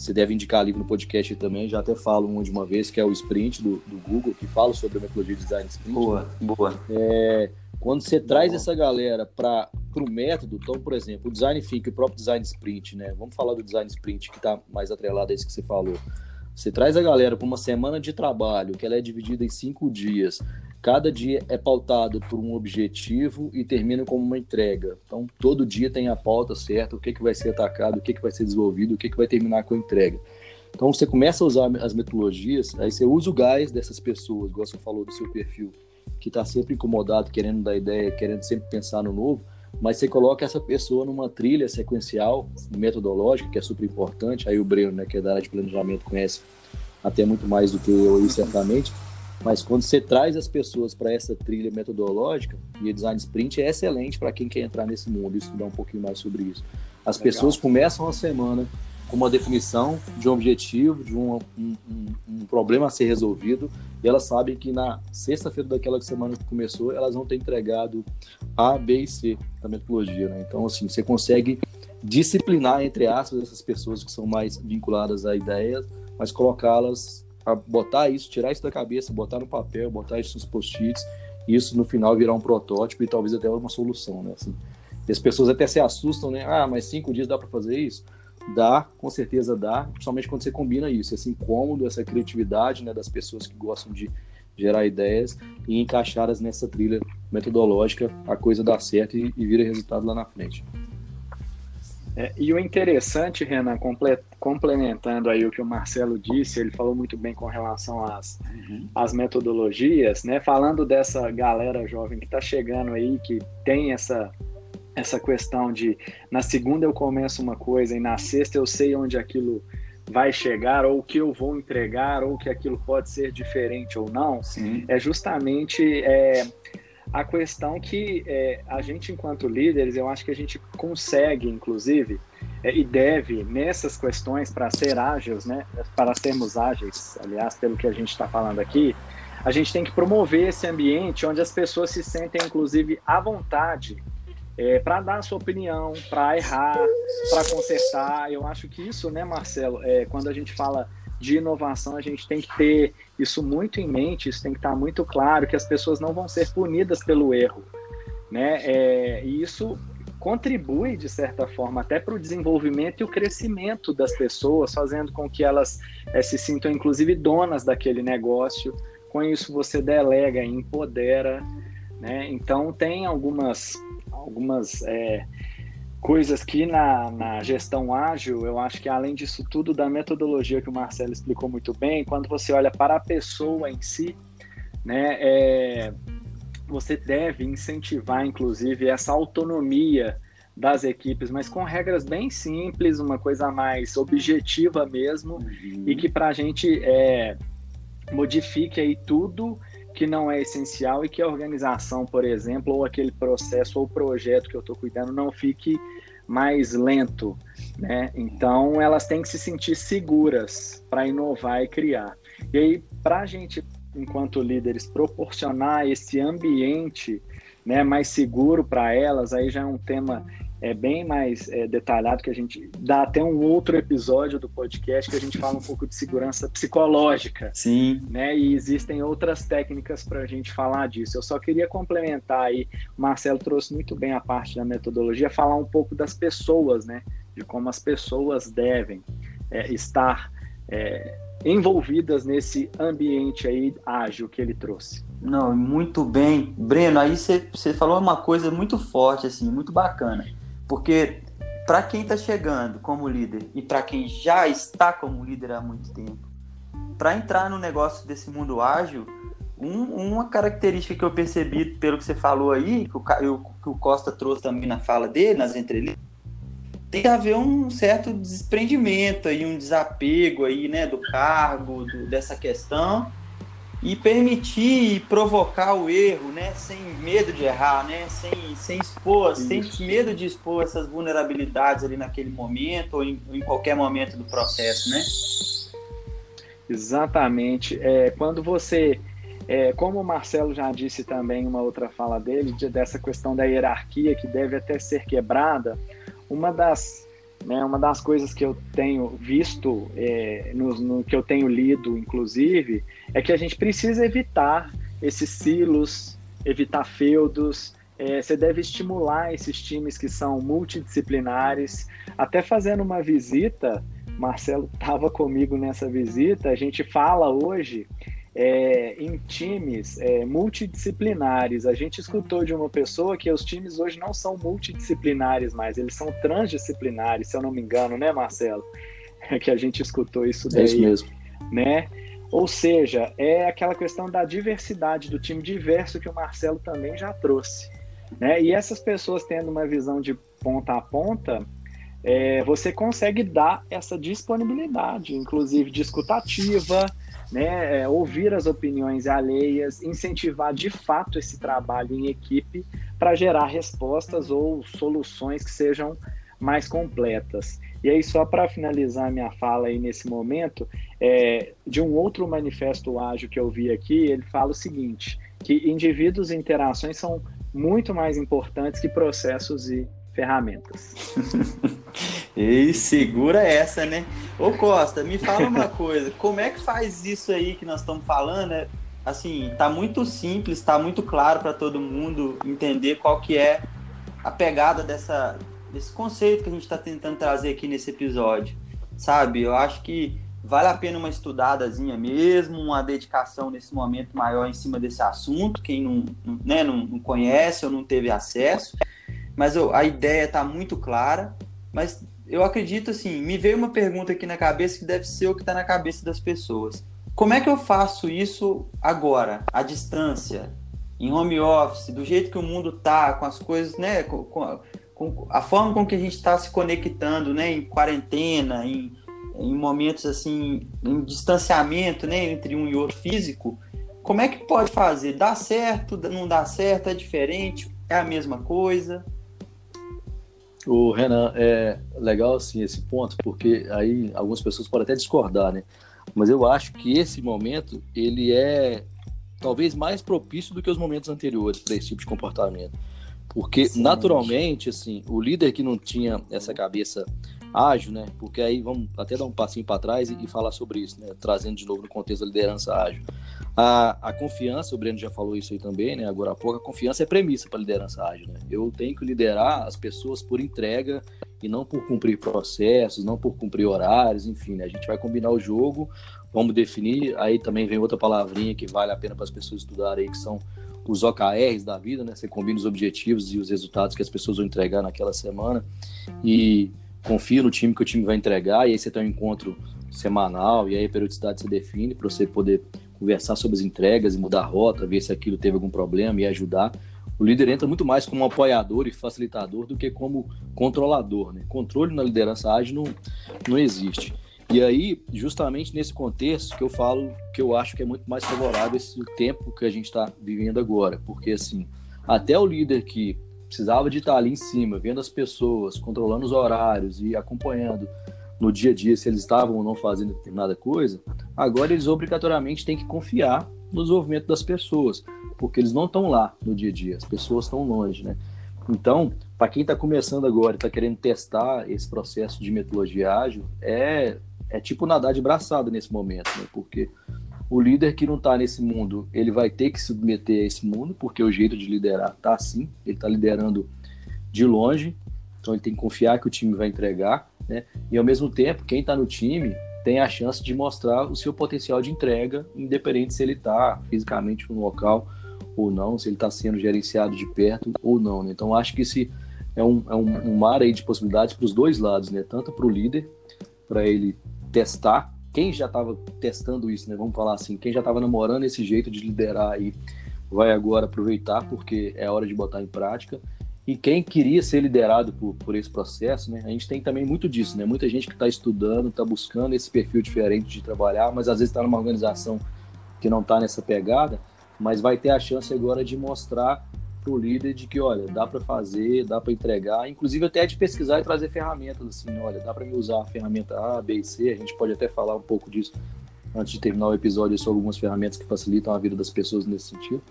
você deve indicar livro no podcast também, já até falo um de uma vez, que é o Sprint do, do Google, que fala sobre a metodologia de design sprint. Boa, boa. É, quando você traz essa galera para o método, então, por exemplo, o design thinking, o próprio design sprint, né? Vamos falar do design sprint, que está mais atrelado a isso que você falou. Você traz a galera para uma semana de trabalho, que ela é dividida em cinco dias, Cada dia é pautado por um objetivo e termina como uma entrega. Então, todo dia tem a pauta certa, o que, que vai ser atacado, o que, que vai ser desenvolvido, o que, que vai terminar com a entrega. Então, você começa a usar as metodologias, aí você usa o gás dessas pessoas, igual você falou do seu perfil, que está sempre incomodado, querendo dar ideia, querendo sempre pensar no novo, mas você coloca essa pessoa numa trilha sequencial, metodológica, que é super importante. Aí o Breno, né, que é da área de planejamento, conhece até muito mais do que eu, certamente mas quando você traz as pessoas para essa trilha metodológica, e o design sprint é excelente para quem quer entrar nesse mundo e estudar um pouquinho mais sobre isso. As Legal. pessoas começam a semana com uma definição de um objetivo, de um, um, um, problema a ser resolvido, e elas sabem que na sexta-feira daquela semana que começou, elas vão ter entregado A, B e C da metodologia. Né? Então, assim, você consegue disciplinar, entre aspas, essas pessoas que são mais vinculadas a ideias, mas colocá-las a botar isso, tirar isso da cabeça, botar no papel, botar isso nos post-its, e isso no final virar um protótipo e talvez até uma solução, né? Assim, as pessoas até se assustam, né? Ah, mas cinco dias dá para fazer isso? Dá, com certeza dá, principalmente quando você combina isso, esse incômodo, essa criatividade, né, das pessoas que gostam de gerar ideias e encaixá-las nessa trilha metodológica, a coisa dá certo e, e vira resultado lá na frente. É, e o interessante, Renan, complementando aí o que o Marcelo disse, ele falou muito bem com relação às, uhum. às metodologias, né? Falando dessa galera jovem que está chegando aí, que tem essa, essa questão de na segunda eu começo uma coisa e na sexta eu sei onde aquilo vai chegar, ou o que eu vou entregar, ou que aquilo pode ser diferente ou não, Sim. é justamente é, a questão que é, a gente, enquanto líderes, eu acho que a gente consegue, inclusive, é, e deve, nessas questões, para ser ágeis, né, para sermos ágeis, aliás, pelo que a gente está falando aqui, a gente tem que promover esse ambiente onde as pessoas se sentem, inclusive, à vontade é, para dar a sua opinião, para errar, para consertar. Eu acho que isso, né, Marcelo, é, quando a gente fala de inovação, a gente tem que ter isso muito em mente, isso tem que estar muito claro, que as pessoas não vão ser punidas pelo erro. Né? É, e isso contribui, de certa forma, até para o desenvolvimento e o crescimento das pessoas, fazendo com que elas é, se sintam, inclusive, donas daquele negócio. Com isso, você delega, empodera. Né? Então, tem algumas, algumas é, coisas que na, na gestão ágil, eu acho que além disso tudo, da metodologia que o Marcelo explicou muito bem, quando você olha para a pessoa em si, né, é, você deve incentivar, inclusive, essa autonomia das equipes, mas com regras bem simples, uma coisa mais objetiva mesmo, uhum. e que para a gente é, modifique aí tudo que não é essencial e que a organização, por exemplo, ou aquele processo ou projeto que eu estou cuidando não fique mais lento, né? Então elas têm que se sentir seguras para inovar e criar. E aí, para a gente, enquanto líderes, proporcionar esse ambiente né, mais seguro para elas, aí já é um tema é bem mais é, detalhado que a gente dá até um outro episódio do podcast que a gente fala um pouco de segurança psicológica. Sim. Né? E existem outras técnicas para a gente falar disso. Eu só queria complementar aí, o Marcelo trouxe muito bem a parte da metodologia, falar um pouco das pessoas, né? De como as pessoas devem é, estar é, envolvidas nesse ambiente aí ágil que ele trouxe. Não, muito bem. Breno, aí você falou uma coisa muito forte, assim, muito bacana porque para quem está chegando como líder e para quem já está como líder há muito tempo, para entrar no negócio desse mundo ágil, um, uma característica que eu percebi pelo que você falou aí, que o, que o Costa trouxe também na fala dele, nas entrevistas, tem que haver um certo desprendimento aí, um desapego aí, né, do cargo, do, dessa questão, e permitir provocar o erro, né, sem medo de errar, né, sem, sem expor, Isso. sem medo de expor essas vulnerabilidades ali naquele momento ou em, em qualquer momento do processo, né? Exatamente. É, quando você, é, como o Marcelo já disse também uma outra fala dele, de, dessa questão da hierarquia que deve até ser quebrada, uma das né, uma das coisas que eu tenho visto, é, no, no, que eu tenho lido, inclusive, é que a gente precisa evitar esses silos, evitar feudos. É, você deve estimular esses times que são multidisciplinares. Até fazendo uma visita, Marcelo estava comigo nessa visita, a gente fala hoje é, em times é, multidisciplinares. A gente escutou de uma pessoa que os times hoje não são multidisciplinares mais, eles são transdisciplinares, se eu não me engano, né, Marcelo? É que a gente escutou isso daí. É isso mesmo. Né? Ou seja, é aquela questão da diversidade do time diverso que o Marcelo também já trouxe. Né? E essas pessoas tendo uma visão de ponta a ponta, é, você consegue dar essa disponibilidade, inclusive discutativa, né, é, ouvir as opiniões alheias, incentivar de fato esse trabalho em equipe para gerar respostas ou soluções que sejam mais completas. E aí, só para finalizar minha fala aí nesse momento, é, de um outro manifesto ágil que eu vi aqui, ele fala o seguinte, que indivíduos e interações são muito mais importantes que processos e ferramentas. Ei, segura essa, né? Ô Costa, me fala uma coisa, como é que faz isso aí que nós estamos falando? É, assim, tá muito simples, tá muito claro para todo mundo entender qual que é a pegada dessa, desse conceito que a gente está tentando trazer aqui nesse episódio, sabe? Eu acho que vale a pena uma estudadazinha mesmo, uma dedicação nesse momento maior em cima desse assunto, quem não, né, não, não conhece ou não teve acesso, mas eu, a ideia está muito clara, mas eu acredito assim, me veio uma pergunta aqui na cabeça que deve ser o que está na cabeça das pessoas. Como é que eu faço isso agora, à distância, em home office, do jeito que o mundo tá, com as coisas, né, com, com, a forma com que a gente está se conectando, né, em quarentena, em, em momentos assim, em distanciamento, né, entre um e outro físico, como é que pode fazer? Dá certo? Não dá certo? É diferente? É a mesma coisa? O Renan, é legal assim esse ponto, porque aí algumas pessoas podem até discordar, né? Mas eu acho que esse momento ele é talvez mais propício do que os momentos anteriores para esse tipo de comportamento. Porque Sim, naturalmente, assim, o líder que não tinha essa cabeça ágil, né? Porque aí vamos até dar um passinho para trás e, e, falar sobre isso, né? Trazendo de novo no contexto da liderança ágil. A, a confiança, o Breno já falou isso aí também, né? Agora há pouco, a confiança é premissa para liderança ágil, né? Eu tenho que liderar as pessoas por entrega e não por cumprir processos, não por cumprir horários, enfim, né? A gente vai combinar o jogo, vamos definir. Aí também vem outra palavrinha que vale a pena para as pessoas estudarem aí, que são os OKRs da vida, né? Você combina os objetivos e os resultados que as pessoas vão entregar naquela semana e confia no time que o time vai entregar, e aí você tem um encontro semanal, e aí a periodicidade se define para você poder conversar sobre as entregas e mudar a rota, ver se aquilo teve algum problema e ajudar. O líder entra muito mais como apoiador e facilitador do que como controlador. Né? Controle na liderança ágil não, não existe. E aí, justamente nesse contexto que eu falo que eu acho que é muito mais favorável esse tempo que a gente está vivendo agora. Porque, assim, até o líder que precisava de estar ali em cima, vendo as pessoas, controlando os horários e acompanhando no dia a dia se eles estavam ou não fazendo determinada coisa, agora eles obrigatoriamente têm que confiar no desenvolvimento das pessoas, porque eles não estão lá no dia a dia, as pessoas estão longe, né? Então, para quem está começando agora e está querendo testar esse processo de metodologia ágil, é, é tipo nadar de braçada nesse momento, né? Porque o líder que não está nesse mundo, ele vai ter que se submeter a esse mundo, porque o jeito de liderar tá assim, ele está liderando de longe, então ele tem que confiar que o time vai entregar, né? E ao mesmo tempo, quem está no time tem a chance de mostrar o seu potencial de entrega, independente se ele está fisicamente no local ou não, se ele está sendo gerenciado de perto ou não. Né? Então acho que esse é um, é um, um mar aí de possibilidades para os dois lados, né? Tanto para o líder, para ele testar quem já estava testando isso, né? Vamos falar assim, quem já estava namorando esse jeito de liderar aí vai agora aproveitar porque é hora de botar em prática. E quem queria ser liderado por, por esse processo, né? A gente tem também muito disso, né? Muita gente que está estudando, está buscando esse perfil diferente de trabalhar, mas às vezes está numa organização que não está nessa pegada, mas vai ter a chance agora de mostrar para o líder de que, olha, dá para fazer, dá para entregar, inclusive até de pesquisar e trazer ferramentas, assim, olha, dá para me usar a ferramenta A, B e C, a gente pode até falar um pouco disso antes de terminar o episódio sobre algumas ferramentas que facilitam a vida das pessoas nesse sentido.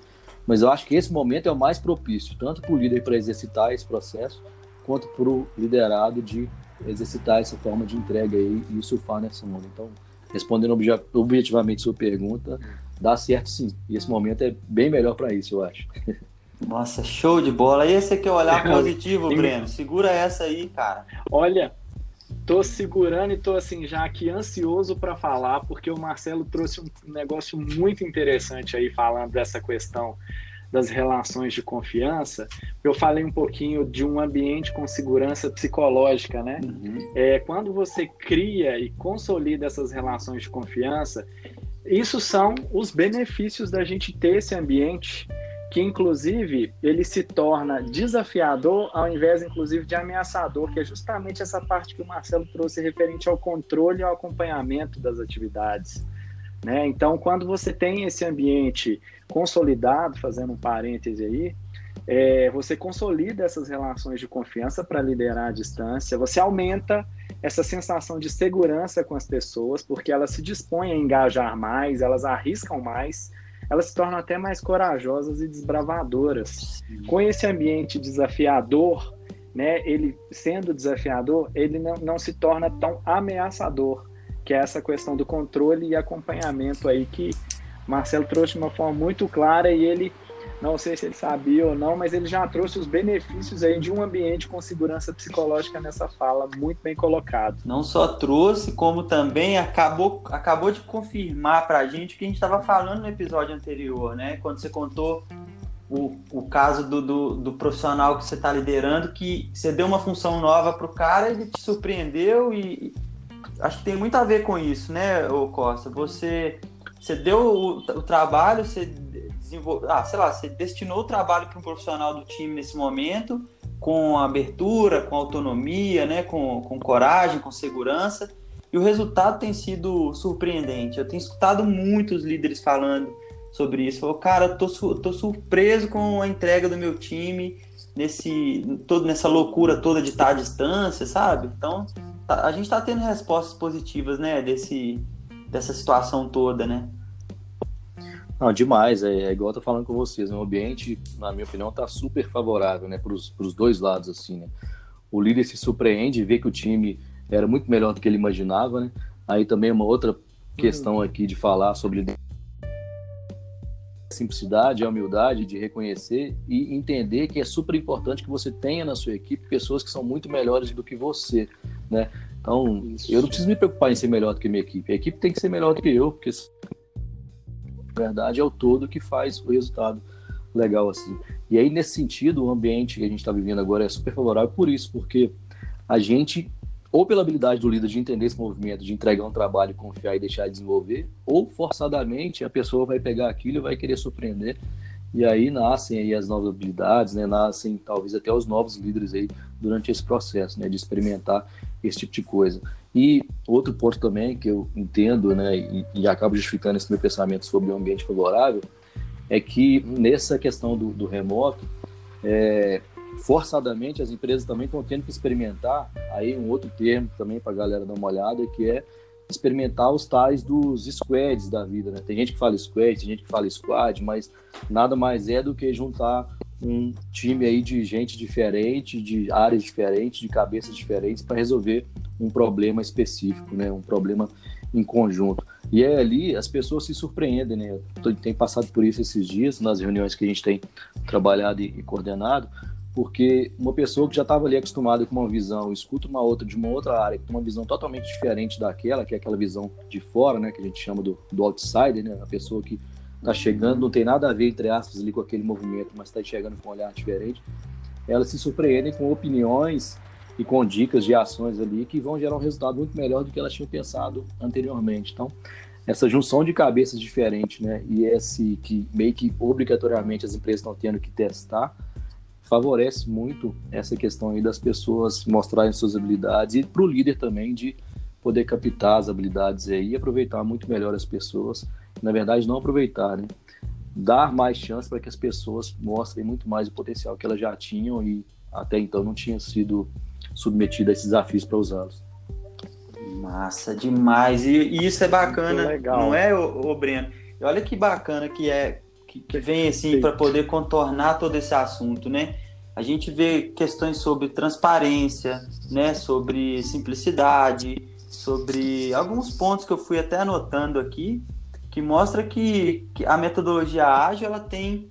Mas eu acho que esse momento é o mais propício, tanto para o líder para exercitar esse processo, quanto para o liderado de exercitar essa forma de entrega aí e surfar nessa onda. Então, respondendo objetivamente sua pergunta, dá certo sim. E esse momento é bem melhor para isso, eu acho. Nossa, show de bola. Esse aqui é o olhar positivo, Breno. Segura essa aí, cara. Olha, tô segurando e tô assim já aqui ansioso para falar, porque o Marcelo trouxe um negócio muito interessante aí falando dessa questão das relações de confiança. Eu falei um pouquinho de um ambiente com segurança psicológica, né? Uhum. É, quando você cria e consolida essas relações de confiança, isso são os benefícios da gente ter esse ambiente que inclusive ele se torna desafiador ao invés inclusive de ameaçador, que é justamente essa parte que o Marcelo trouxe referente ao controle e ao acompanhamento das atividades. Né? Então, quando você tem esse ambiente consolidado, fazendo um parêntese aí, é, você consolida essas relações de confiança para liderar a distância, você aumenta essa sensação de segurança com as pessoas, porque elas se dispõem a engajar mais, elas arriscam mais, elas se tornam até mais corajosas e desbravadoras. Sim. Com esse ambiente desafiador, né, ele sendo desafiador, ele não, não se torna tão ameaçador, que é essa questão do controle e acompanhamento aí que Marcelo trouxe de uma forma muito clara e ele não sei se ele sabia ou não, mas ele já trouxe os benefícios aí de um ambiente com segurança psicológica nessa fala, muito bem colocado. Não só trouxe, como também acabou, acabou de confirmar para a gente o que a gente estava falando no episódio anterior, né? Quando você contou o, o caso do, do, do profissional que você está liderando, que você deu uma função nova para o cara, ele te surpreendeu e acho que tem muito a ver com isso, né, Costa? Você, você deu o, o trabalho, você desenvolver, ah, sei lá, você destinou o trabalho para um profissional do time nesse momento, com abertura, com autonomia, né, com, com coragem, com segurança, e o resultado tem sido surpreendente. Eu tenho escutado muitos líderes falando sobre isso. Falou, cara, tô, tô surpreso com a entrega do meu time nesse todo nessa loucura toda de estar à distância, sabe? Então, tá, a gente está tendo respostas positivas, né, desse dessa situação toda, né? Não, demais. É, é igual eu tô falando com vocês. Né? O ambiente, na minha opinião, tá super favorável, né? Para os dois lados, assim, né? O líder se surpreende, vê que o time era muito melhor do que ele imaginava, né? Aí também uma outra questão uhum. aqui de falar sobre simplicidade, a humildade de reconhecer e entender que é super importante que você tenha na sua equipe pessoas que são muito melhores do que você, né? Então, Isso. eu não preciso me preocupar em ser melhor do que minha equipe. A equipe tem que ser melhor do que eu, porque verdade, é o todo que faz o resultado legal assim. E aí, nesse sentido, o ambiente que a gente está vivendo agora é super favorável por isso, porque a gente, ou pela habilidade do líder de entender esse movimento, de entregar um trabalho, confiar e deixar de desenvolver, ou forçadamente a pessoa vai pegar aquilo e vai querer surpreender. E aí nascem aí as novas habilidades, né? Nascem talvez até os novos líderes aí durante esse processo, né? De experimentar esse tipo de coisa. E outro ponto também que eu entendo, né, e, e acabo justificando esse meu pensamento sobre o ambiente favorável, é que nessa questão do, do remoto, é, forçadamente as empresas também estão tendo que experimentar, aí um outro termo também para a galera dar uma olhada, que é experimentar os tais dos squads da vida, né? Tem gente que fala squad, tem gente que fala squad, mas nada mais é do que juntar um time aí de gente diferente, de áreas diferentes, de cabeças diferentes para resolver um problema específico, né? Um problema em conjunto. E é ali as pessoas se surpreendem, né? Eu tenho passado por isso esses dias nas reuniões que a gente tem trabalhado e coordenado, porque uma pessoa que já estava ali acostumada com uma visão, escuta uma outra de uma outra área, com uma visão totalmente diferente daquela, que é aquela visão de fora, né? Que a gente chama do, do outsider, né? A pessoa que está chegando, não tem nada a ver, entre aspas, ali com aquele movimento, mas está chegando com um olhar diferente, elas se surpreendem com opiniões e com dicas de ações ali que vão gerar um resultado muito melhor do que elas tinham pensado anteriormente. Então, essa junção de cabeças diferentes, né, e esse que meio que obrigatoriamente as empresas estão tendo que testar, favorece muito essa questão aí das pessoas mostrarem suas habilidades e para o líder também de poder captar as habilidades aí e aproveitar muito melhor as pessoas na verdade, não aproveitar, né? Dar mais chance para que as pessoas mostrem muito mais o potencial que elas já tinham e até então não tinham sido submetidas a esses desafios para usá-los. Massa demais. E, e, isso é bacana, não é, o, Breno? E olha que bacana que é que, vem assim para poder contornar todo esse assunto, né? A gente vê questões sobre transparência, né? Sobre simplicidade, sobre alguns pontos que eu fui até anotando aqui que mostra que, que a metodologia ágil ela tem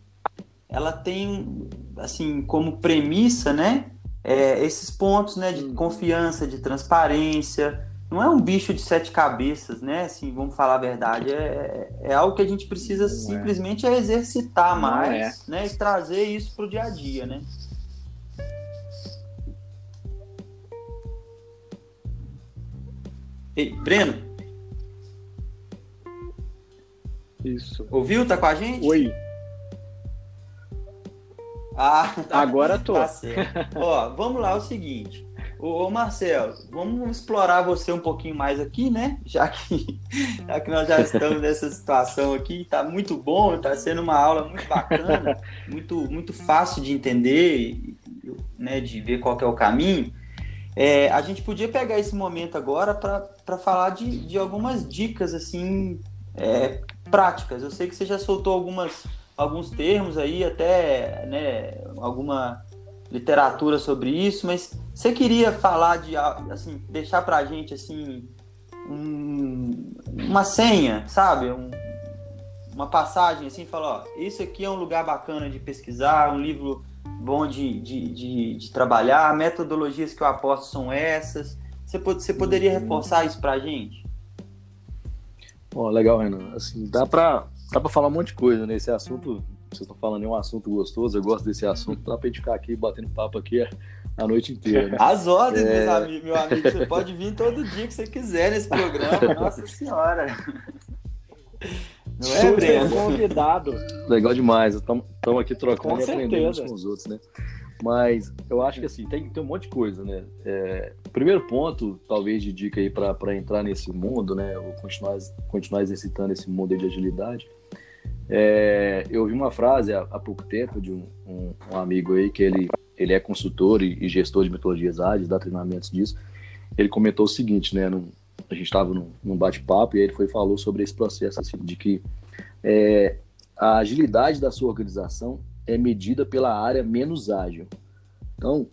ela tem assim como premissa né é, esses pontos né, de uhum. confiança, de transparência. Não é um bicho de sete cabeças, né? Assim, vamos falar a verdade. É, é algo que a gente precisa não é. simplesmente é. exercitar não mais, é. né? E trazer isso para o dia a dia, né? Ei, Breno. Isso. Ouviu? Tá com a gente? Oi. Ah, agora tô. Tá certo. Ó, vamos lá, é o seguinte. Ô, Marcelo, vamos explorar você um pouquinho mais aqui, né? Já que, já que nós já estamos nessa situação aqui, tá muito bom, tá sendo uma aula muito bacana, muito, muito fácil de entender, né? De ver qual é o caminho. É, a gente podia pegar esse momento agora para falar de, de algumas dicas assim é, práticas. Eu sei que você já soltou algumas alguns termos aí, até né, alguma literatura sobre isso, mas você queria falar de, assim, deixar pra gente, assim, um, uma senha, sabe? Um, uma passagem, assim, falar, ó, isso aqui é um lugar bacana de pesquisar, um livro bom de, de, de, de trabalhar, metodologias que eu aposto são essas. Você, você poderia reforçar isso pra gente? Bom, legal, Renan. Assim, dá pra Dá pra falar um monte de coisa né? assunto. Vocês estão falando, é um assunto gostoso. Eu gosto desse assunto. Dá pra gente ficar aqui batendo papo aqui a noite inteira. Né? As ordens, é... meus amigos, meu amigo. Você pode vir todo dia que você quiser nesse programa. Nossa Senhora. Não é, Breno? convidado. Legal demais. Estamos aqui trocando com e aprendendo uns com os outros, né? Mas eu acho que assim, tem, tem um monte de coisa, né? É, primeiro ponto, talvez, de dica aí para entrar nesse mundo, né? Ou continuar, continuar exercitando esse mundo de agilidade. É, eu ouvi uma frase há, há pouco tempo de um, um, um, amigo aí que ele, ele é consultor e, e, gestor de metodologias ágeis, dá treinamentos disso. Ele comentou o seguinte, né? Num, a gente estava num, num bate-papo e ele foi falou sobre esse processo assim, de que é, a agilidade da sua organização é medida pela área menos ágil. Então,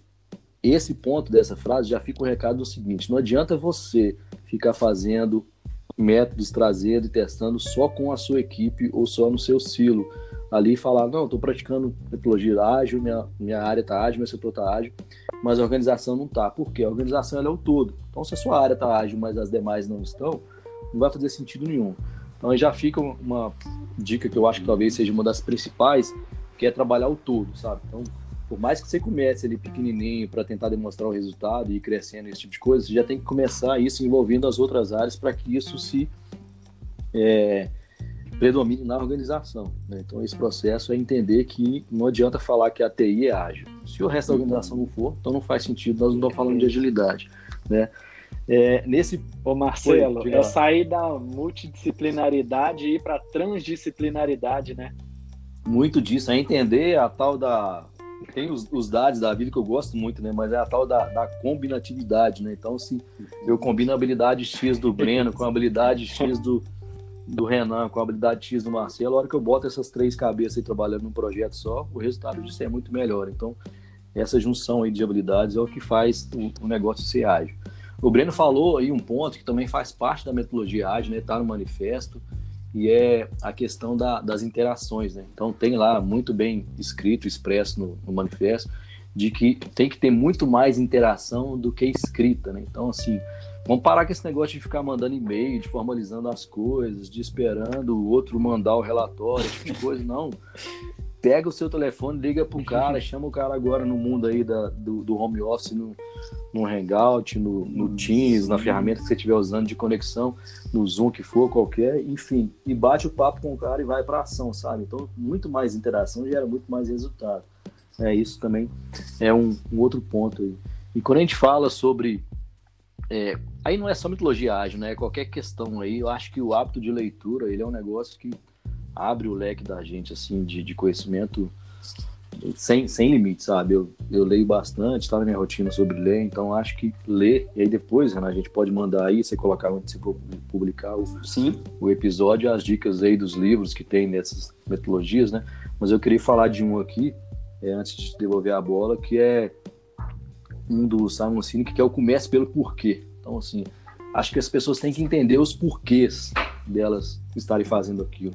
esse ponto dessa frase já fica o recado do seguinte: não adianta você ficar fazendo métodos, trazendo e testando só com a sua equipe ou só no seu silo. Ali falar, não, estou praticando metodologia ágil, minha, minha área está ágil, meu setor está ágil, mas a organização não está. Por quê? A organização é o todo. Então, se a sua área está ágil, mas as demais não estão, não vai fazer sentido nenhum. Então, já fica uma dica que eu acho que talvez seja uma das principais, que é trabalhar o todo, sabe? Então, por mais que você comece ali pequenininho para tentar demonstrar o resultado e ir crescendo esse tipo de coisa, você já tem que começar isso envolvendo as outras áreas para que isso se é, predomine na organização. Né? Então, esse processo é entender que não adianta falar que a TI é ágil. Se o resto da organização não for, então não faz sentido, nós não estamos falando de agilidade. Né? É, nesse... Ô Marcelo, Oi, é sair da multidisciplinaridade e ir para transdisciplinaridade, né? muito disso, é entender a tal da. Tem os, os dados da vida que eu gosto muito, né? Mas é a tal da, da combinatividade, né? Então, se eu combino a habilidade X do Breno com a habilidade X do, do Renan, com a habilidade X do Marcelo, a hora que eu boto essas três cabeças aí trabalhando num projeto só, o resultado disso é muito melhor. Então, essa junção aí de habilidades é o que faz o, o negócio ser ágil. O Breno falou aí um ponto que também faz parte da metodologia ágil, né? Tá no manifesto e é a questão da, das interações. Né? Então, tem lá muito bem escrito, expresso no, no, manifesto, de que tem que ter muito mais interação do que escrita. Né? Então, assim, vamos parar com esse negócio de ficar mandando e-mail, de formalizando as coisas, de esperando o outro mandar o relatório, esse tipo de coisa. Não pega o seu telefone, liga para um cara, chama o cara agora no mundo aí da, do, do home office, no, no Hangout, no, no Teams, na ferramenta que você estiver usando de conexão, no Zoom que for, qualquer, enfim, e bate o papo com o cara e vai para ação, sabe? Então, muito mais interação gera muito mais resultado. É isso também é um, um outro ponto aí. E quando a gente fala sobre é, aí não é só mitologia ágil, né? Qualquer questão aí, eu acho que o hábito de leitura ele é um negócio que abre o leque da gente, assim, de, de conhecimento sem, sem limite, sabe? Eu, eu leio bastante, está na minha rotina sobre ler, então acho que ler, e aí depois, Renan, a gente pode mandar aí, você colocar onde você publicar o, Sim. o episódio, as dicas aí dos livros que tem nessas metodologias, né? Mas eu queria falar de um aqui, é, antes de devolver a bola, que é um do Simon Sinek, que é o Comece pelo Porquê. Então, assim, acho que as pessoas têm que entender os porquês delas estarem fazendo aquilo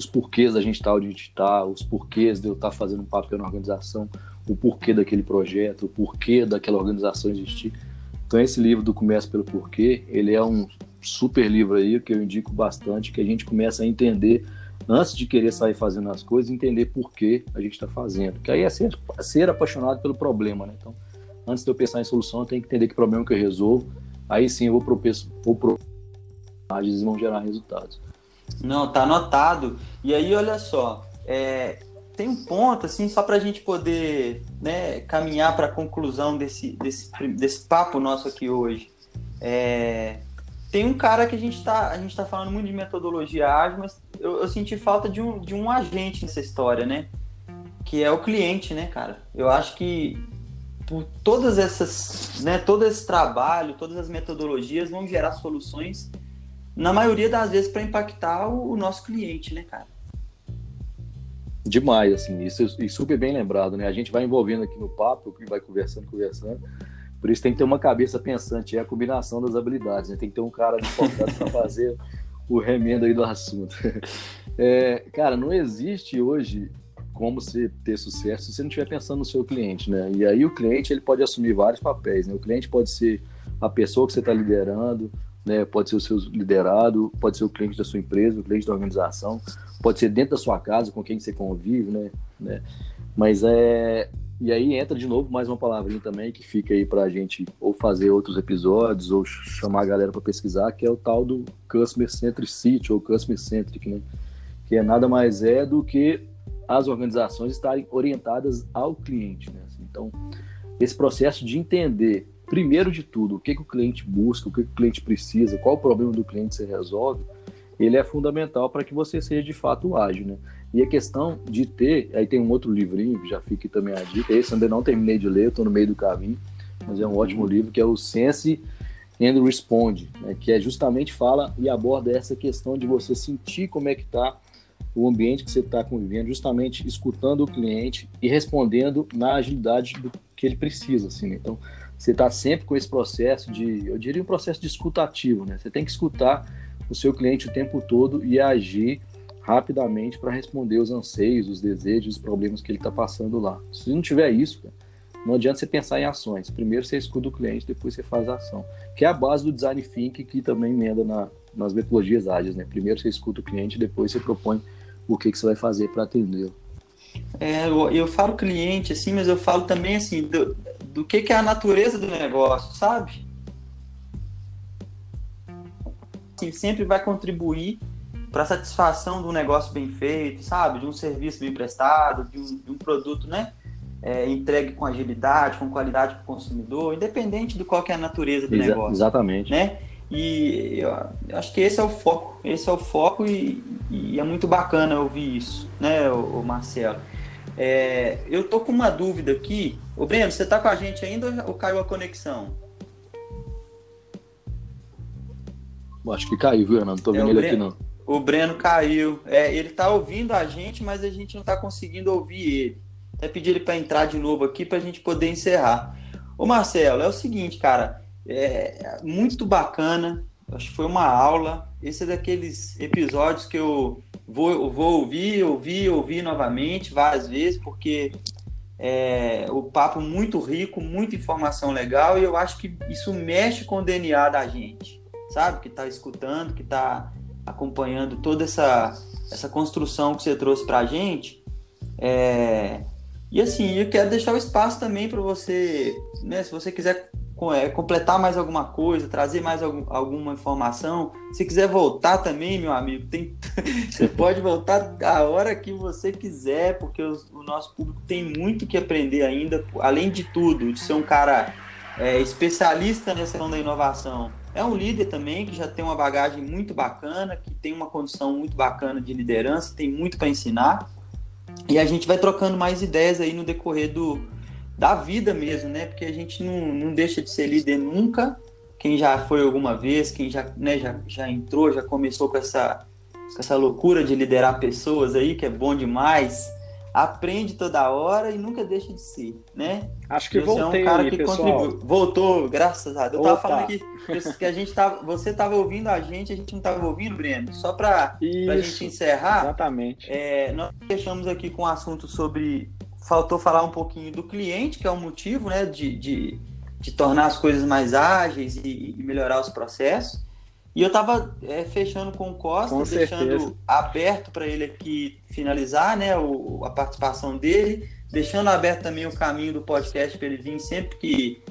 os porquês da gente estar onde a gente está, os porquês de eu estar fazendo um papel na organização, o porquê daquele projeto, o porquê daquela organização existir. Então esse livro do Começa pelo Porquê, ele é um super livro aí que eu indico bastante, que a gente começa a entender antes de querer sair fazendo as coisas, entender por que a gente está fazendo. Que aí é ser, ser apaixonado pelo problema, né? Então, antes de eu pensar em solução, eu tenho que entender que problema que eu resolvo. Aí sim eu vou pro vou pro vão gerar resultados. Não, tá anotado. E aí, olha só, é, tem um ponto, assim, só para a gente poder né, caminhar para a conclusão desse, desse, desse papo nosso aqui hoje. É, tem um cara que a gente está tá falando muito de metodologia ágil, mas eu, eu, senti falta de um, de um agente nessa história, né? Que é o cliente, né, cara? Eu acho que por todas essas, né, todo esse trabalho, todas as metodologias vão gerar soluções, na maioria das vezes, para impactar o, nosso cliente, né, cara? Demais, assim, isso e super bem lembrado, né? A gente vai envolvendo aqui no papo, vai conversando, conversando. Por isso tem que ter uma cabeça pensante, é a combinação das habilidades, né? Tem que ter um cara focado para fazer o remendo aí do assunto. É, cara, não existe hoje como você ter sucesso se você não estiver pensando no seu cliente, né? E aí o cliente ele pode assumir vários papéis, né? O cliente pode ser a pessoa que você está liderando, né? Pode ser o seu liderado, pode ser o cliente da sua empresa, o cliente da organização, pode ser dentro da sua casa, com quem você convive, né? né? Mas é. E aí entra de novo mais uma palavrinha também que fica aí para a gente ou fazer outros episódios ou chamar a galera para pesquisar, que é o tal do Customer Centricity ou Customer Centric, né? Que é nada mais é do que as organizações estarem orientadas ao cliente, né? Então, esse processo de entender, primeiro de tudo, o que, que o cliente busca, o que, que o cliente precisa, qual o problema do cliente se resolve, ele é fundamental para que você seja de fato ágil, né? E a questão de ter, aí tem um outro livrinho que já fica também a dica, esse ainda não terminei de ler, estou no meio do caminho, mas é um ótimo livro que é o Sense and Respond, né? que é justamente fala e aborda essa questão de você sentir como é que está o ambiente que você está convivendo, justamente escutando o cliente e respondendo na agilidade do que ele precisa, assim. Né? Então, você está sempre com esse processo de, eu diria um processo de escutativo, né? Você tem que escutar o seu cliente o tempo todo e agir rapidamente para responder os anseios, os desejos, os problemas que ele está passando lá. Se não tiver isso, não adianta você pensar em ações. Primeiro você escuta o cliente, depois você faz a ação. Que é a base do design thinking que também emenda na, nas metodologias ágeis, né? Primeiro você escuta o cliente, depois você propõe o que, que você vai fazer para atendê-lo. É, eu, eu falo cliente, assim, mas eu falo também, assim, do, do que, que é a natureza do negócio, sabe? assim, sempre vai contribuir para a satisfação do negócio bem feito, sabe? De um serviço bem prestado, de um, de um produto, né? É, entregue com agilidade, com qualidade para o consumidor, independente de qual é a natureza do Exa negócio. Exatamente. Né? E eu, acho que esse é o foco, esse é o foco e, e é muito bacana ouvir isso, né, o Marcelo? É, eu tô com uma dúvida aqui. O Breno, você está com a gente ainda ou caiu a conexão? Acho que caiu, viu, Renan? Não tô é, vendo é, ele Breno, aqui, não. O Breno caiu. É, ele tá ouvindo a gente, mas a gente não tá conseguindo ouvir ele. Até pedir ele para entrar de novo aqui para a gente poder encerrar. Ô Marcelo, é o seguinte, cara. É muito bacana. Acho que foi uma aula. Esse é daqueles episódios que eu vou, eu vou ouvir, ouvir, ouvir novamente várias vezes, porque é, o papo muito rico, muita informação legal, e eu acho que isso mexe com o DNA da gente sabe? Que está escutando, que está acompanhando toda essa, essa construção que você trouxe para a gente. É... E assim, eu quero deixar o espaço também para você, né? Se você quiser é, completar mais alguma coisa, trazer mais algum, alguma informação, se quiser voltar também, meu amigo, tem... você pode voltar a hora que você quiser, porque os, o nosso público tem muito que aprender ainda, além de tudo, de ser um cara é, especialista nessa questão da inovação é um líder também que já tem uma bagagem muito bacana, que tem uma condição muito bacana de liderança, tem muito para ensinar. E a gente vai trocando mais ideias aí no decorrer do, da vida mesmo, né? Porque a gente não, não deixa de ser líder nunca. Quem já foi alguma vez, quem já, né, já, já entrou, já começou com essa, com essa loucura de liderar pessoas aí, que é bom demais aprende toda hora e nunca deixa de ser, né? Acho que você voltei é um cara que pessoal. Voltou, graças a Deus. Eu tava falando que, que a gente tava, você tava ouvindo a gente, a gente não tava ouvindo, Breno. Só para a gente encerrar. Exatamente. É, nós fechamos aqui com um assunto sobre faltou falar um pouquinho do cliente, que é o motivo né, de, de, de tornar as coisas mais ágeis e, e melhorar os processos. E eu estava é, fechando com o Costa, com deixando certeza. aberto para ele aqui finalizar né, o, a participação dele, deixando aberto também o caminho do podcast para ele vir sempre que,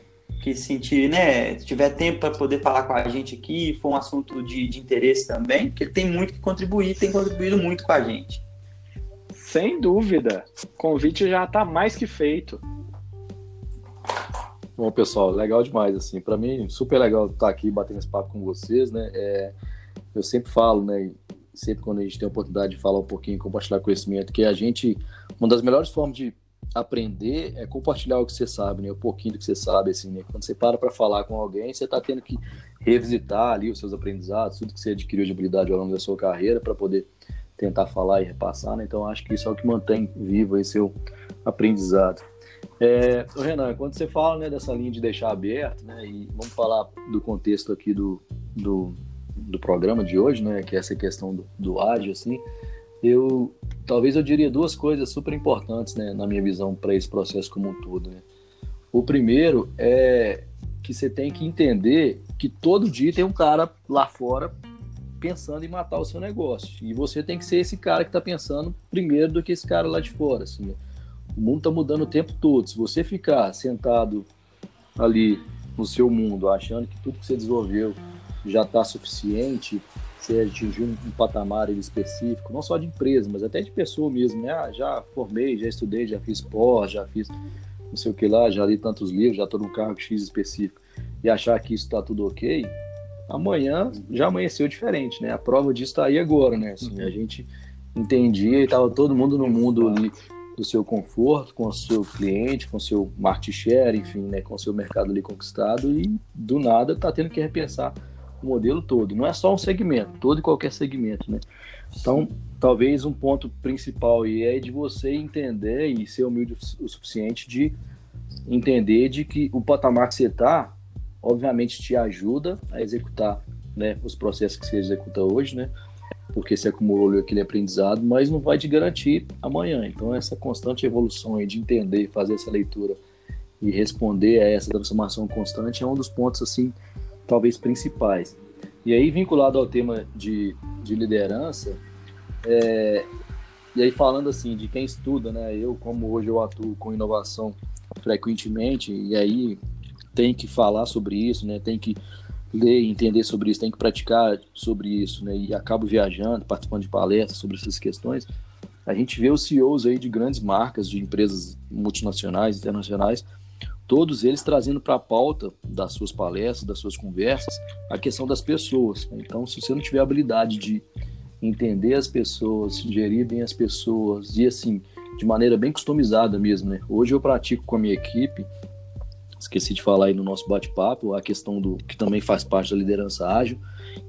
que sentir, né, tiver tempo para poder falar com a gente aqui, for um assunto de, de interesse também, porque ele tem muito que contribuir, tem contribuído muito com a gente. Sem dúvida. O convite já está mais que feito. Bom, pessoal, legal demais, assim. Para mim, super legal estar aqui batendo esse papo com vocês, né? É, eu sempre falo, né? Sempre quando a gente tem a oportunidade de falar um pouquinho, compartilhar conhecimento, que a gente, uma das melhores formas de aprender é compartilhar o que você sabe, né? Um pouquinho do que você sabe, assim, né? Quando você para para falar com alguém, você está tendo que revisitar ali os seus aprendizados, tudo que você adquiriu de habilidade ao longo da sua carreira para poder tentar falar e repassar, né? Então acho que isso é o que mantém vivo esse seu aprendizado. É, Renan, quando você fala né, dessa linha de deixar aberto, né, e vamos falar do contexto aqui do, do, do programa de hoje, né, que é essa questão do, do ágil, assim, eu talvez eu diria duas coisas super importantes, né, na minha visão para esse processo como um todo. Né. O primeiro é que você tem que entender que todo dia tem um cara lá fora pensando em matar o seu negócio e você tem que ser esse cara que está pensando primeiro do que esse cara lá de fora, assim. Né. O mundo está mudando o tempo todo. Se você ficar sentado ali no seu mundo, achando que tudo que você desenvolveu já está suficiente, você atingiu um patamar específico, não só de empresa, mas até de pessoa mesmo, né? Ah, já formei, já estudei, já fiz pós, já fiz não sei o que lá, já li tantos livros, já estou num cargo X específico, e achar que isso está tudo ok, amanhã já amanheceu diferente, né? A prova disso está aí agora, né? Assim, a gente entendia e estava todo mundo no mundo ali do seu conforto com o seu cliente, com o seu market share, enfim, né, com o seu mercado ali conquistado e do nada está tendo que repensar o modelo todo. Não é só um segmento, todo e qualquer segmento, né? Então, talvez um ponto principal aí é de você entender e ser humilde o suficiente de entender de que o patamar que você está, obviamente, te ajuda a executar né, os processos que você executa hoje, né? porque se acumulou aquele aprendizado, mas não vai te garantir amanhã. Então, essa constante evolução aí de entender, fazer essa leitura e responder a essa transformação constante é um dos pontos, assim, talvez principais. E aí, vinculado ao tema de, de liderança, é, e aí falando assim, de quem estuda, né? Eu, como hoje eu atuo com inovação frequentemente, e aí tem que falar sobre isso, né? Tem que ler entender sobre isso, tem que praticar sobre isso, né? E acabo viajando, participando de palestras sobre essas questões. A gente vê os CEOs aí de grandes marcas, de empresas multinacionais, internacionais, todos eles trazendo para a pauta das suas palestras, das suas conversas, a questão das pessoas. Então, se você não tiver habilidade de entender as pessoas, gerir bem as pessoas e assim, de maneira bem customizada mesmo, né? Hoje eu pratico com a minha equipe esqueci de falar aí no nosso bate-papo, a questão do que também faz parte da liderança ágil,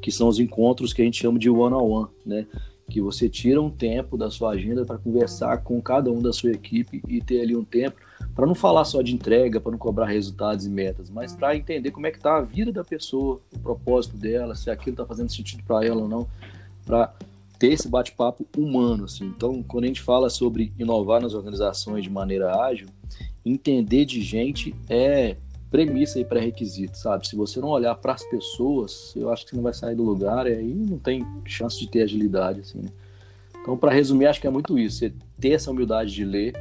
que são os encontros que a gente chama de one-on-one, né? Que você tira um tempo da sua agenda para conversar com cada um da sua equipe e ter ali um tempo para não falar só de entrega, para não cobrar resultados e metas, mas para entender como é que está a vida da pessoa, o propósito dela, se aquilo está fazendo sentido para ela ou não, para ter esse bate-papo humano, assim. Então, quando a gente fala sobre inovar nas organizações de maneira ágil, entender de gente é premissa e pré-requisito, sabe? Se você não olhar para as pessoas, eu acho que você não vai sair do lugar e aí não tem chance de ter agilidade, assim, né? Então, para resumir, acho que é muito isso. Você ter essa humildade de ler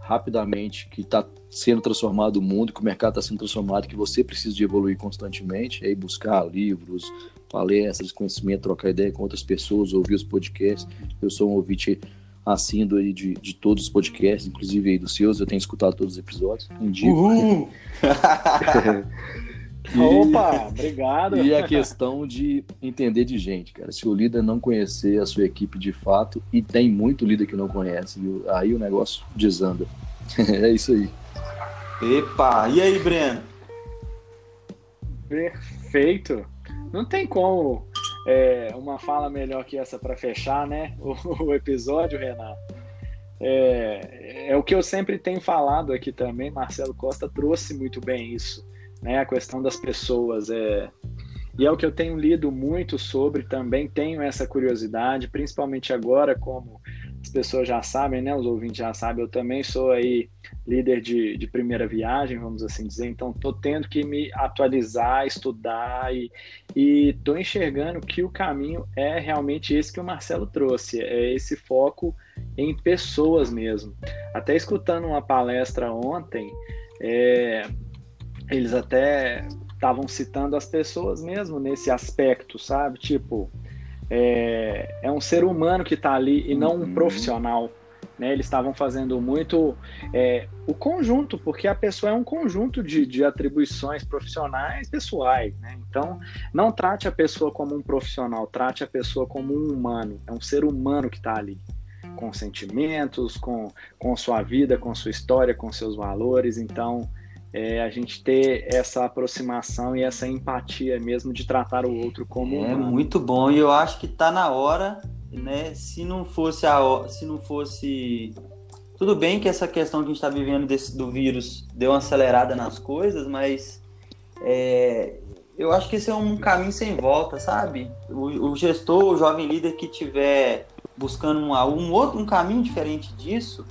rapidamente que está sendo transformado o mundo, que o mercado está sendo transformado, que você precisa de evoluir constantemente, aí buscar livros, palestras, conhecimento, trocar ideia com outras pessoas, ouvir os podcasts. Eu sou um ouvinte assíduo aí de, de todos os podcasts, inclusive aí dos seus, eu tenho escutado todos os episódios. Indico. Uhul! e, Opa, obrigado! E a questão de entender de gente, cara. Se o líder não conhecer a sua equipe de fato, e tem muito líder que não conhece, viu? aí o negócio desanda. é isso aí. Epa! E aí, Breno? Perfeito! Não tem como é, uma fala melhor que essa para fechar, né? O, o episódio, Renato. É, é, o que eu sempre tenho falado aqui também. Marcelo Costa trouxe muito bem isso, né? A questão das pessoas. É, e é o que eu tenho lido muito sobre. Também tenho essa curiosidade, principalmente agora, como as pessoas já sabem, né? Os ouvintes já sabem, eu também sou aí líder de, de primeira viagem, vamos assim dizer, então estou tendo que me atualizar, estudar e estou enxergando que o caminho é realmente esse que o Marcelo trouxe, é esse foco em pessoas mesmo. Até escutando uma palestra ontem, é, eles até estavam citando as pessoas mesmo nesse aspecto, sabe? Tipo, é, é um ser humano que está ali e não um uhum. profissional. Né? Eles estavam fazendo muito é, o conjunto, porque a pessoa é um conjunto de, de atribuições profissionais pessoais. Né? Então, não trate a pessoa como um profissional, trate a pessoa como um humano. É um ser humano que está ali com sentimentos, com, com sua vida, com sua história, com seus valores. Então, é, a gente ter essa aproximação e essa empatia mesmo de tratar o outro como é humano. muito bom e eu acho que está na hora né se não fosse a se não fosse tudo bem que essa questão que a gente está vivendo desse, do vírus deu uma acelerada nas coisas mas é, eu acho que esse é um caminho sem volta sabe o, o gestor o jovem líder que tiver buscando um, um outro um caminho diferente disso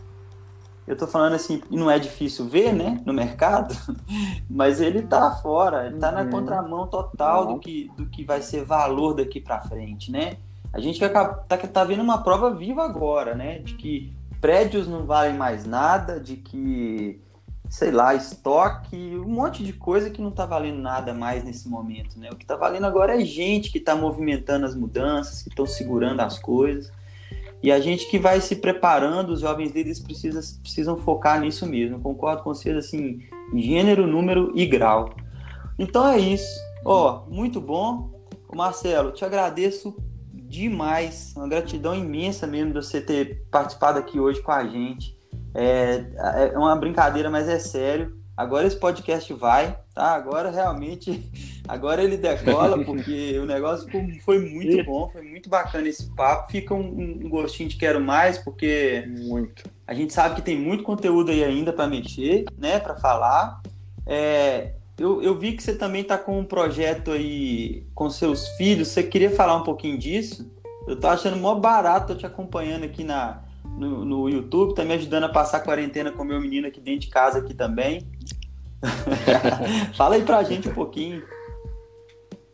eu tô falando assim, não é difícil ver, né, no mercado, mas ele tá fora, ele tá na uhum. contramão total do que, do que vai ser valor daqui para frente, né? A gente tá, tá vendo uma prova viva agora, né, de que prédios não valem mais nada, de que, sei lá, estoque, um monte de coisa que não tá valendo nada mais nesse momento, né? O que tá valendo agora é gente que tá movimentando as mudanças, que estão segurando as coisas. E a gente que vai se preparando, os jovens líderes precisam, precisam focar nisso mesmo. concordo com vocês, assim, gênero, número e grau. Então é isso. Ó, oh, muito bom. Marcelo, te agradeço demais. Uma gratidão imensa mesmo de você ter participado aqui hoje com a gente. É, é uma brincadeira, mas é sério. Agora esse podcast vai, tá? Agora realmente, agora ele decola, porque o negócio foi muito bom, foi muito bacana esse papo. Fica um, um gostinho de quero mais, porque muito. a gente sabe que tem muito conteúdo aí ainda para mexer, né? Para falar. É, eu, eu vi que você também está com um projeto aí com seus filhos. Você queria falar um pouquinho disso? Eu tô achando mó barato, tô te acompanhando aqui na, no, no YouTube, tá me ajudando a passar a quarentena com meu menino aqui dentro de casa aqui também. Fala aí pra gente um pouquinho.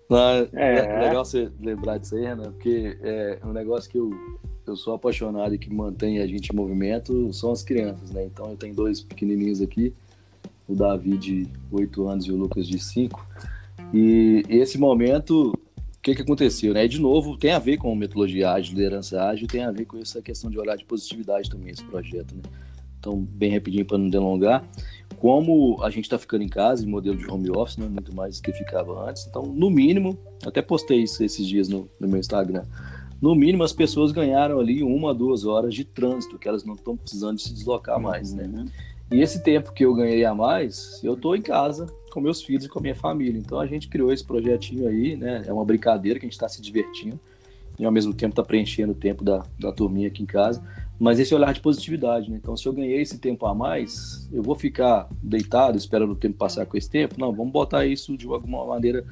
Não, é, é, legal você lembrar disso aí, né? Porque é um negócio que eu, eu sou apaixonado e que mantém a gente em movimento são as crianças, né? Então eu tenho dois pequenininhos aqui, o Davi de 8 anos e o Lucas de 5. E esse momento que, que aconteceu, né? E, de novo, tem a ver com metodologia ágil, liderança ágil, tem a ver com essa questão de olhar de positividade também, esse projeto, né? Então, bem rapidinho para não delongar, como a gente está ficando em casa, em modelo de home office, né? Muito mais do que ficava antes. Então, no mínimo, até postei isso esses dias no, no meu Instagram, no mínimo as pessoas ganharam ali uma, duas horas de trânsito, que elas não estão precisando de se deslocar mais, né? Uhum. E esse tempo que eu ganhei a mais, eu estou em casa com meus filhos e com a minha família. Então a gente criou esse projetinho aí, né? É uma brincadeira que a gente está se divertindo e ao mesmo tempo está preenchendo o tempo da, da turminha aqui em casa. Mas esse olhar de positividade, né? Então se eu ganhei esse tempo a mais, eu vou ficar deitado esperando o tempo passar com esse tempo? Não, vamos botar isso de alguma maneira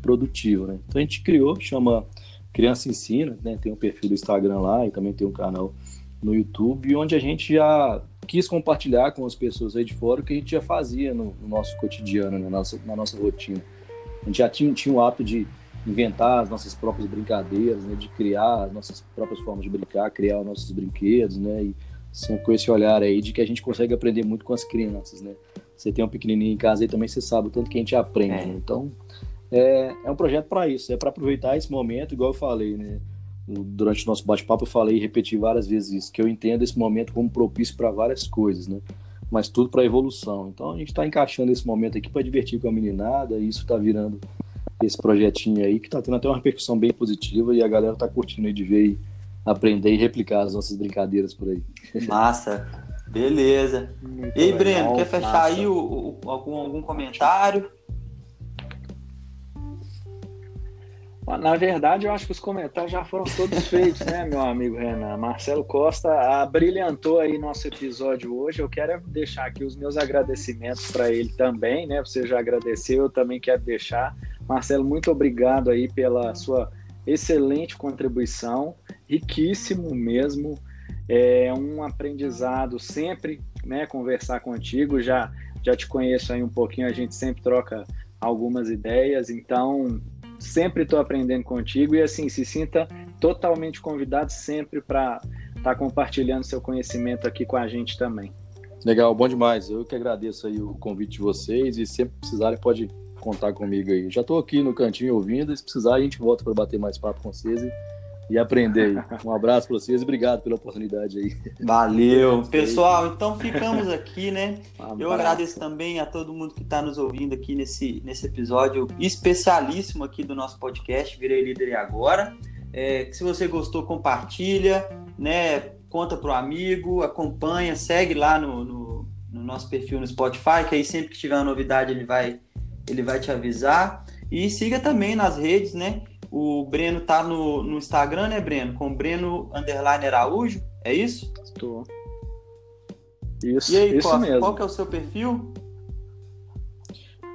produtiva, né? Então a gente criou, chama Criança Ensina, né? Tem um perfil do Instagram lá e também tem um canal no YouTube, onde a gente já quis compartilhar com as pessoas aí de fora o que a gente já fazia no, no nosso cotidiano, na nossa, na nossa rotina. A gente já tinha, tinha o hábito de inventar as nossas próprias brincadeiras, né, de criar as nossas próprias formas de brincar, criar os nossos brinquedos, né, e sempre com esse olhar aí de que a gente consegue aprender muito com as crianças, né. Você tem um pequenininho em casa aí também, você sabe o tanto que a gente aprende, é. né? então é, é um projeto para isso, é para aproveitar esse momento, igual eu falei, né, durante o nosso bate-papo eu falei e repeti várias vezes isso, que eu entendo esse momento como propício para várias coisas, né? Mas tudo para evolução. Então a gente está encaixando esse momento aqui para divertir com a meninada e isso está virando esse projetinho aí que está tendo até uma repercussão bem positiva e a galera está curtindo aí de ver e aprender e replicar as nossas brincadeiras por aí. Massa. Beleza. Muito e aí, Breno, quer fechar massa. aí o, o, algum, algum comentário? Na verdade, eu acho que os comentários já foram todos feitos, né, meu amigo Renan? Marcelo Costa brilhantou aí nosso episódio hoje. Eu quero deixar aqui os meus agradecimentos para ele também, né? Você já agradeceu, eu também quero deixar. Marcelo, muito obrigado aí pela sua excelente contribuição, riquíssimo mesmo. É um aprendizado sempre, né? Conversar contigo. Já, já te conheço aí um pouquinho, a gente sempre troca algumas ideias, então sempre estou aprendendo contigo e assim, se sinta totalmente convidado sempre para estar tá compartilhando seu conhecimento aqui com a gente também. Legal, bom demais. Eu que agradeço aí o convite de vocês e sempre precisarem pode contar comigo aí. Já estou aqui no cantinho ouvindo, se precisar a gente volta para bater mais papo com vocês e, e aprender aí. Um abraço para vocês e obrigado pela oportunidade aí. Valeu. Pessoal, então ficamos aqui, né? Um Eu agradeço também a todo mundo que está nos ouvindo aqui nesse, nesse episódio especialíssimo aqui do nosso podcast Virei Líder e Agora. É, se você gostou, compartilha, né? Conta pro amigo, acompanha, segue lá no, no, no nosso perfil no Spotify, que aí sempre que tiver uma novidade ele vai ele vai te avisar. E siga também nas redes, né? O Breno tá no, no Instagram, né, Breno? Com Breno Underline Araújo, é isso? Estou. Isso, e aí, isso Costa, mesmo. qual que é o seu perfil?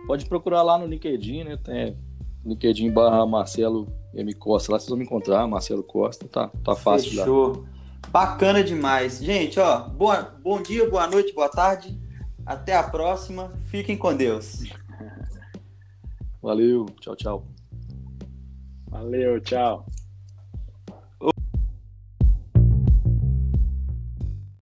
Pode procurar lá no LinkedIn, né? Tem LinkedIn barra Marcelo M. Costa. Lá vocês vão me encontrar, Marcelo Costa. Tá, tá fácil Fechou. lá. Bacana demais. Gente, ó, boa, bom dia, boa noite, boa tarde. Até a próxima. Fiquem com Deus. Valeu, tchau, tchau. Valeu, tchau.